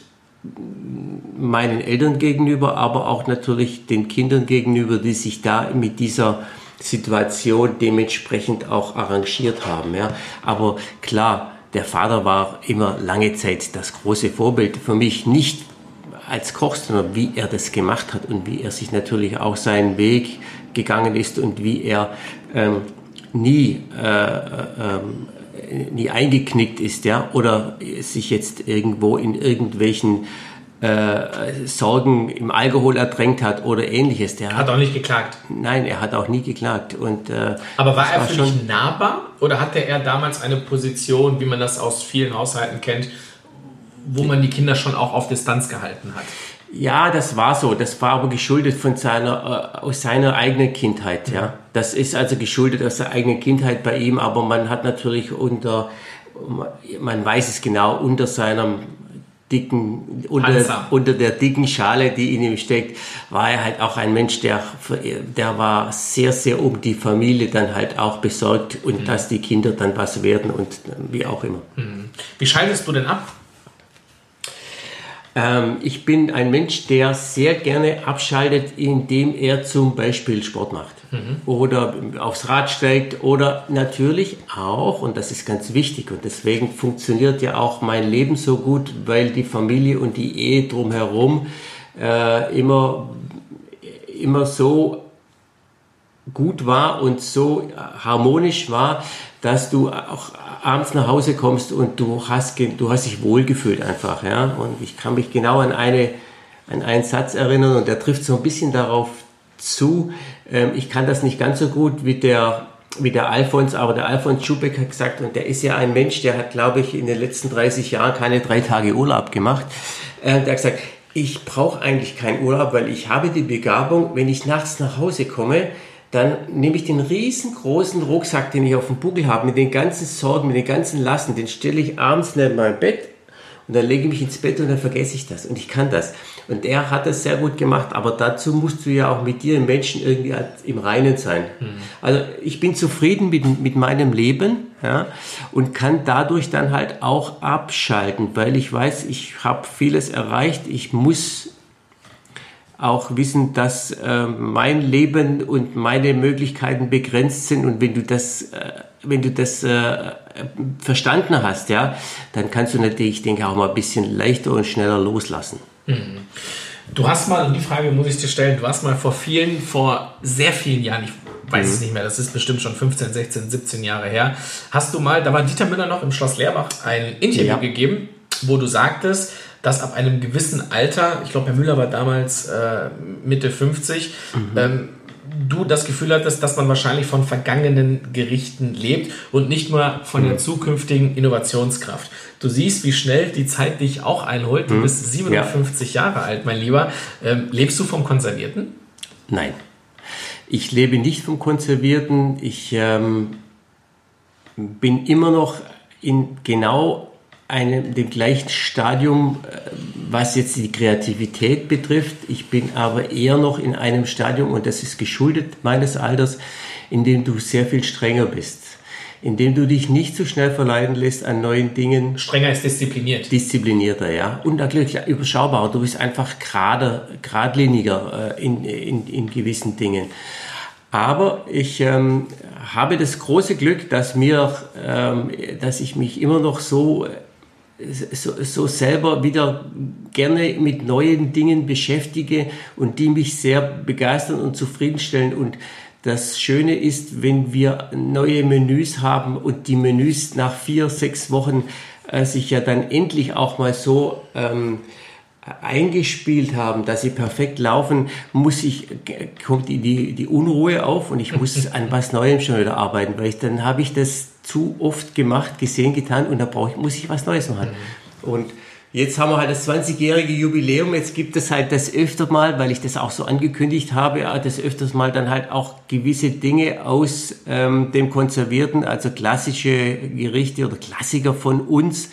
meinen Eltern gegenüber, aber auch natürlich den Kindern gegenüber, die sich da mit dieser Situation dementsprechend auch arrangiert haben. Ja. Aber klar, der Vater war immer lange Zeit das große Vorbild für mich, nicht als Koch, sondern wie er das gemacht hat und wie er sich natürlich auch seinen Weg gegangen ist und wie er ähm, nie, äh, äh, nie eingeknickt ist, ja, oder sich jetzt irgendwo in irgendwelchen äh, Sorgen im Alkohol ertränkt hat oder ähnliches. Der hat auch nicht geklagt. Nein, er hat auch nie geklagt. Und, äh, Aber war er für dich nahbar oder hatte er damals eine Position, wie man das aus vielen Haushalten kennt, wo man die Kinder schon auch auf Distanz gehalten hat? Ja, das war so. Das war aber geschuldet von seiner, äh, aus seiner eigenen Kindheit. Ja. Das ist also geschuldet aus der eigenen Kindheit bei ihm. Aber man hat natürlich unter, man weiß es genau, unter seinem dicken, unter, unter der dicken Schale, die in ihm steckt, war er halt auch ein Mensch, der, der war sehr, sehr um die Familie dann halt auch besorgt und mhm. dass die Kinder dann was werden und wie auch immer. Mhm. Wie schaltest du denn ab? Ähm, ich bin ein Mensch, der sehr gerne abschaltet, indem er zum Beispiel Sport macht mhm. oder aufs Rad steigt oder natürlich auch, und das ist ganz wichtig und deswegen funktioniert ja auch mein Leben so gut, weil die Familie und die Ehe drumherum äh, immer, immer so gut war und so harmonisch war, dass du auch abends nach Hause kommst und du hast, du hast dich wohlgefühlt einfach. Ja? Und ich kann mich genau an, eine, an einen Satz erinnern und der trifft so ein bisschen darauf zu. Ähm, ich kann das nicht ganz so gut wie der wie der Alfons, aber der Alfons Schubeck hat gesagt, und der ist ja ein Mensch, der hat, glaube ich, in den letzten 30 Jahren keine drei Tage Urlaub gemacht. Äh, der hat gesagt, ich brauche eigentlich keinen Urlaub, weil ich habe die Begabung, wenn ich nachts nach Hause komme, dann nehme ich den riesengroßen Rucksack, den ich auf dem Buckel habe, mit den ganzen Sorgen, mit den ganzen Lasten, den stelle ich abends neben mein Bett und dann lege ich mich ins Bett und dann vergesse ich das und ich kann das. Und er hat das sehr gut gemacht, aber dazu musst du ja auch mit dir, Menschen, irgendwie im Reinen sein. Mhm. Also ich bin zufrieden mit, mit meinem Leben ja, und kann dadurch dann halt auch abschalten, weil ich weiß, ich habe vieles erreicht, ich muss auch wissen, dass äh, mein Leben und meine Möglichkeiten begrenzt sind und wenn du das, äh, wenn du das äh, verstanden hast, ja, dann kannst du natürlich, ich denke, auch mal ein bisschen leichter und schneller loslassen. Mhm. Du hast mal, und die Frage muss ich dir stellen, du hast mal vor vielen, vor sehr vielen Jahren, ich weiß mhm. es nicht mehr, das ist bestimmt schon 15, 16, 17 Jahre her, hast du mal, da war Dieter Müller noch im Schloss Leerbach, ein Interview ja. gegeben, wo du sagtest, dass ab einem gewissen Alter, ich glaube, Herr Müller war damals äh, Mitte 50, mhm. ähm, du das Gefühl hattest, dass man wahrscheinlich von vergangenen Gerichten lebt und nicht nur von der mhm. zukünftigen Innovationskraft. Du siehst, wie schnell die Zeit dich auch einholt. Du mhm. bist 57 ja. Jahre alt, mein Lieber. Ähm, lebst du vom Konservierten? Nein. Ich lebe nicht vom Konservierten. Ich ähm, bin immer noch in genau einem, dem gleichen Stadium, äh, was jetzt die Kreativität betrifft. Ich bin aber eher noch in einem Stadium, und das ist geschuldet meines Alters, in dem du sehr viel strenger bist. In dem du dich nicht so schnell verleiten lässt an neuen Dingen. Strenger ist diszipliniert. Disziplinierter, ja. Und natürlich überschaubarer. Du bist einfach gerade, geradliniger äh, in, in, in gewissen Dingen. Aber ich ähm, habe das große Glück, dass mir, ähm, dass ich mich immer noch so so, so selber wieder gerne mit neuen Dingen beschäftige und die mich sehr begeistern und zufriedenstellen. Und das Schöne ist, wenn wir neue Menüs haben und die Menüs nach vier, sechs Wochen äh, sich ja dann endlich auch mal so ähm, eingespielt haben, dass sie perfekt laufen, muss ich, kommt die, die Unruhe auf und ich muss an was Neuem schon wieder arbeiten, weil ich, dann habe ich das zu oft gemacht, gesehen, getan und da brauche ich, muss ich was Neues machen. Mhm. Und jetzt haben wir halt das 20-jährige Jubiläum, jetzt gibt es halt das öfter mal, weil ich das auch so angekündigt habe, das öfters mal dann halt auch gewisse Dinge aus ähm, dem Konservierten, also klassische Gerichte oder Klassiker von uns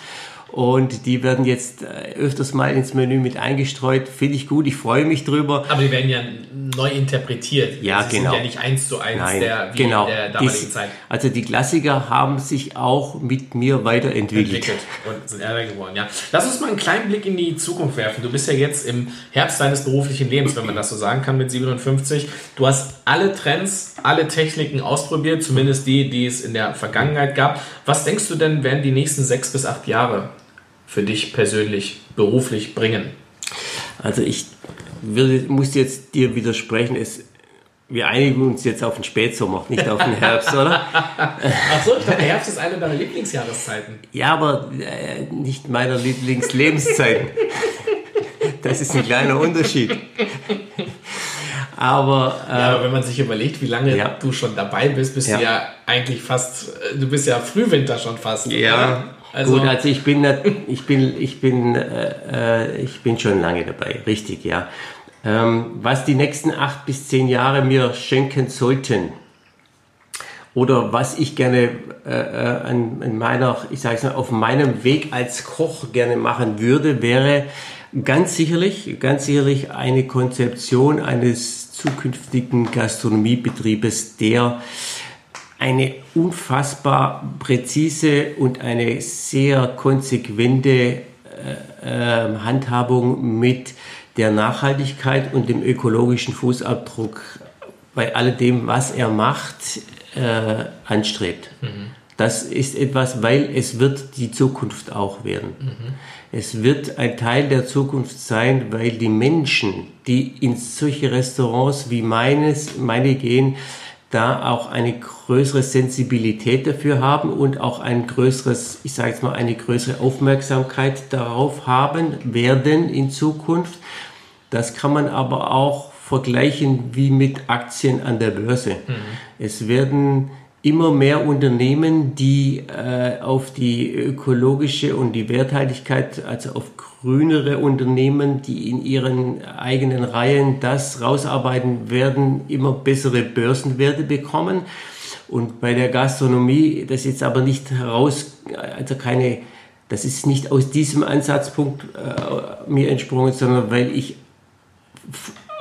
und die werden jetzt äh, öfters mal ins Menü mit eingestreut. Finde ich gut, ich freue mich drüber. Aber die werden ja neu interpretiert. Ja, Sie genau. sind ja nicht eins zu eins Nein, der, wie genau. der damaligen Dies, Zeit. Also die Klassiker haben sich auch mit mir weiterentwickelt. Entwickelt und sind ärger geworden, ja. Lass uns mal einen kleinen Blick in die Zukunft werfen. Du bist ja jetzt im Herbst deines beruflichen Lebens, wenn man das so sagen kann, mit 57. Du hast alle Trends, alle Techniken ausprobiert, zumindest die, die es in der Vergangenheit gab. Was denkst du denn, werden die nächsten sechs bis acht Jahre für dich persönlich beruflich bringen? Also ich würde, muss jetzt dir widersprechen, es, wir einigen uns jetzt auf den Spätsommer, nicht auf den Herbst, oder? Achso, ich dachte, Herbst ist eine deiner Lieblingsjahreszeiten. Ja, aber äh, nicht meiner Lieblingslebenszeiten. Das ist ein kleiner Unterschied. Aber, äh, ja, aber wenn man sich überlegt, wie lange ja. du schon dabei bist, bist ja. du ja eigentlich fast, äh, du bist ja Frühwinter schon fast. Ja? Also, Gut, also ich bin, ich bin, ich bin, äh, äh, ich bin schon lange dabei, richtig, ja. Ähm, was die nächsten acht bis zehn Jahre mir schenken sollten oder was ich gerne äh, äh an, an meiner, ich sage es mal, auf meinem Weg als Koch gerne machen würde, wäre ganz sicherlich, ganz sicherlich eine Konzeption eines zukünftigen Gastronomiebetriebes, der eine unfassbar präzise und eine sehr konsequente äh, äh, Handhabung mit der Nachhaltigkeit und dem ökologischen Fußabdruck bei alledem, was er macht, äh, anstrebt. Mhm. Das ist etwas, weil es wird die Zukunft auch werden. Mhm. Es wird ein Teil der Zukunft sein, weil die Menschen, die in solche Restaurants wie meines, meine gehen, da auch eine größere Sensibilität dafür haben und auch ein größeres, ich sage jetzt mal, eine größere Aufmerksamkeit darauf haben werden in Zukunft. Das kann man aber auch vergleichen wie mit Aktien an der Börse. Mhm. Es werden immer mehr Unternehmen, die äh, auf die ökologische und die Werthaltigkeit, also auf grünere Unternehmen, die in ihren eigenen Reihen das rausarbeiten werden, immer bessere Börsenwerte bekommen. Und bei der Gastronomie, das ist aber nicht heraus, also keine, das ist nicht aus diesem Ansatzpunkt äh, mir entsprungen, sondern weil ich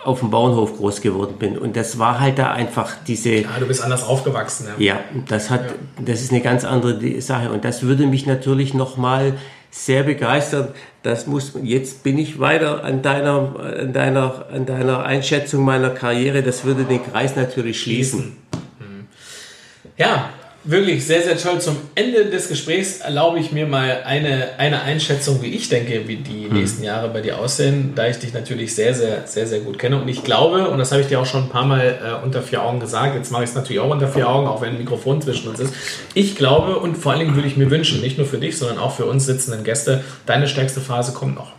auf dem Bauernhof groß geworden bin. Und das war halt da einfach diese. Ja, du bist anders aufgewachsen. Ja, ja das hat, ja. das ist eine ganz andere Sache. Und das würde mich natürlich nochmal sehr begeistern. Das muss, jetzt bin ich weiter an deiner, an deiner, an deiner Einschätzung meiner Karriere. Das würde den Kreis natürlich schließen. Mhm. Ja, wirklich sehr, sehr toll. Zum Ende des Gesprächs erlaube ich mir mal eine, eine Einschätzung, wie ich denke, wie die hm. nächsten Jahre bei dir aussehen, da ich dich natürlich sehr, sehr, sehr, sehr gut kenne. Und ich glaube, und das habe ich dir auch schon ein paar Mal äh, unter vier Augen gesagt, jetzt mache ich es natürlich auch unter vier Augen, auch wenn ein Mikrofon zwischen uns ist. Ich glaube und vor allen Dingen würde ich mir wünschen, nicht nur für dich, sondern auch für uns sitzenden Gäste, deine stärkste Phase kommt noch.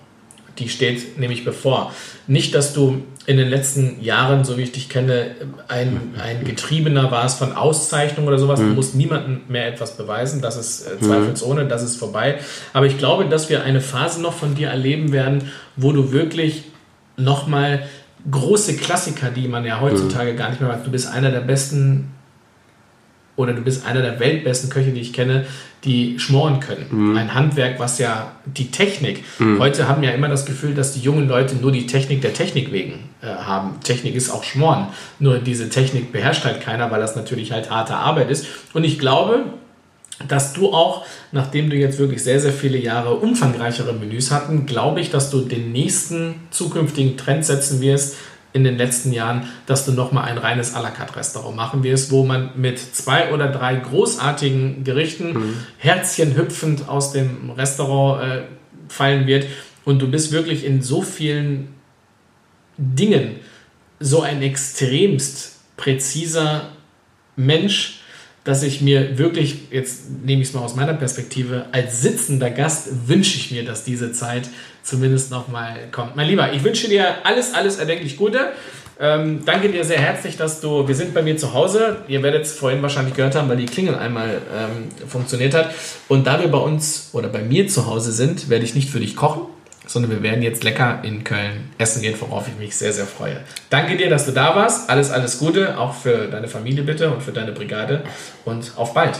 Die steht nämlich bevor. Nicht, dass du in den letzten Jahren, so wie ich dich kenne, ein, ein Getriebener warst von Auszeichnung oder sowas. Mhm. Du musst niemandem mehr etwas beweisen. Das ist äh, zweifelsohne, das ist vorbei. Aber ich glaube, dass wir eine Phase noch von dir erleben werden, wo du wirklich nochmal große Klassiker, die man ja heutzutage mhm. gar nicht mehr macht. Du bist einer der besten oder du bist einer der weltbesten Köche, die ich kenne, die schmoren können. Mhm. Ein Handwerk, was ja die Technik, mhm. heute haben ja immer das Gefühl, dass die jungen Leute nur die Technik der Technik wegen äh, haben. Technik ist auch schmoren. Nur diese Technik beherrscht halt keiner, weil das natürlich halt harte Arbeit ist. Und ich glaube, dass du auch, nachdem du jetzt wirklich sehr, sehr viele Jahre umfangreichere Menüs hatten, glaube ich, dass du den nächsten zukünftigen Trend setzen wirst, in den letzten Jahren, dass du nochmal ein reines à la carte Restaurant machen wirst, wo man mit zwei oder drei großartigen Gerichten mhm. Herzchen hüpfend aus dem Restaurant äh, fallen wird. Und du bist wirklich in so vielen Dingen so ein extremst präziser Mensch, dass ich mir wirklich, jetzt nehme ich es mal aus meiner Perspektive, als sitzender Gast wünsche ich mir, dass diese Zeit zumindest nochmal kommt. Mein Lieber, ich wünsche dir alles, alles erdenklich Gute. Ähm, danke dir sehr herzlich, dass du, wir sind bei mir zu Hause. Ihr werdet es vorhin wahrscheinlich gehört haben, weil die Klingel einmal ähm, funktioniert hat. Und da wir bei uns oder bei mir zu Hause sind, werde ich nicht für dich kochen, sondern wir werden jetzt lecker in Köln essen gehen, worauf ich mich sehr, sehr freue. Danke dir, dass du da warst. Alles, alles Gute, auch für deine Familie bitte und für deine Brigade und auf bald.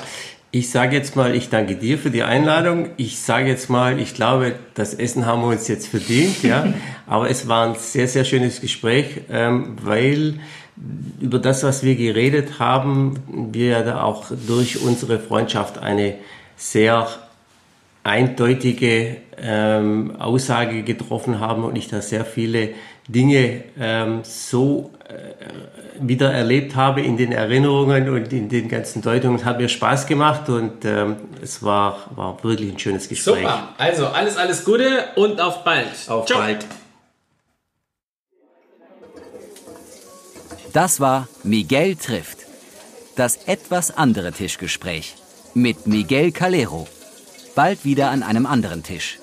Ich sage jetzt mal, ich danke dir für die Einladung. Ich sage jetzt mal, ich glaube, das Essen haben wir uns jetzt verdient, ja. Aber es war ein sehr, sehr schönes Gespräch, ähm, weil über das, was wir geredet haben, wir ja da auch durch unsere Freundschaft eine sehr eindeutige ähm, Aussage getroffen haben und ich da sehr viele Dinge ähm, so äh, wieder erlebt habe in den Erinnerungen und in den ganzen Deutungen. Hat mir Spaß gemacht und ähm, es war, war wirklich ein schönes Gespräch. Super, also alles, alles Gute und auf bald. Auf Ciao. bald. Das war Miguel trifft. Das etwas andere Tischgespräch mit Miguel Calero bald wieder an einem anderen Tisch.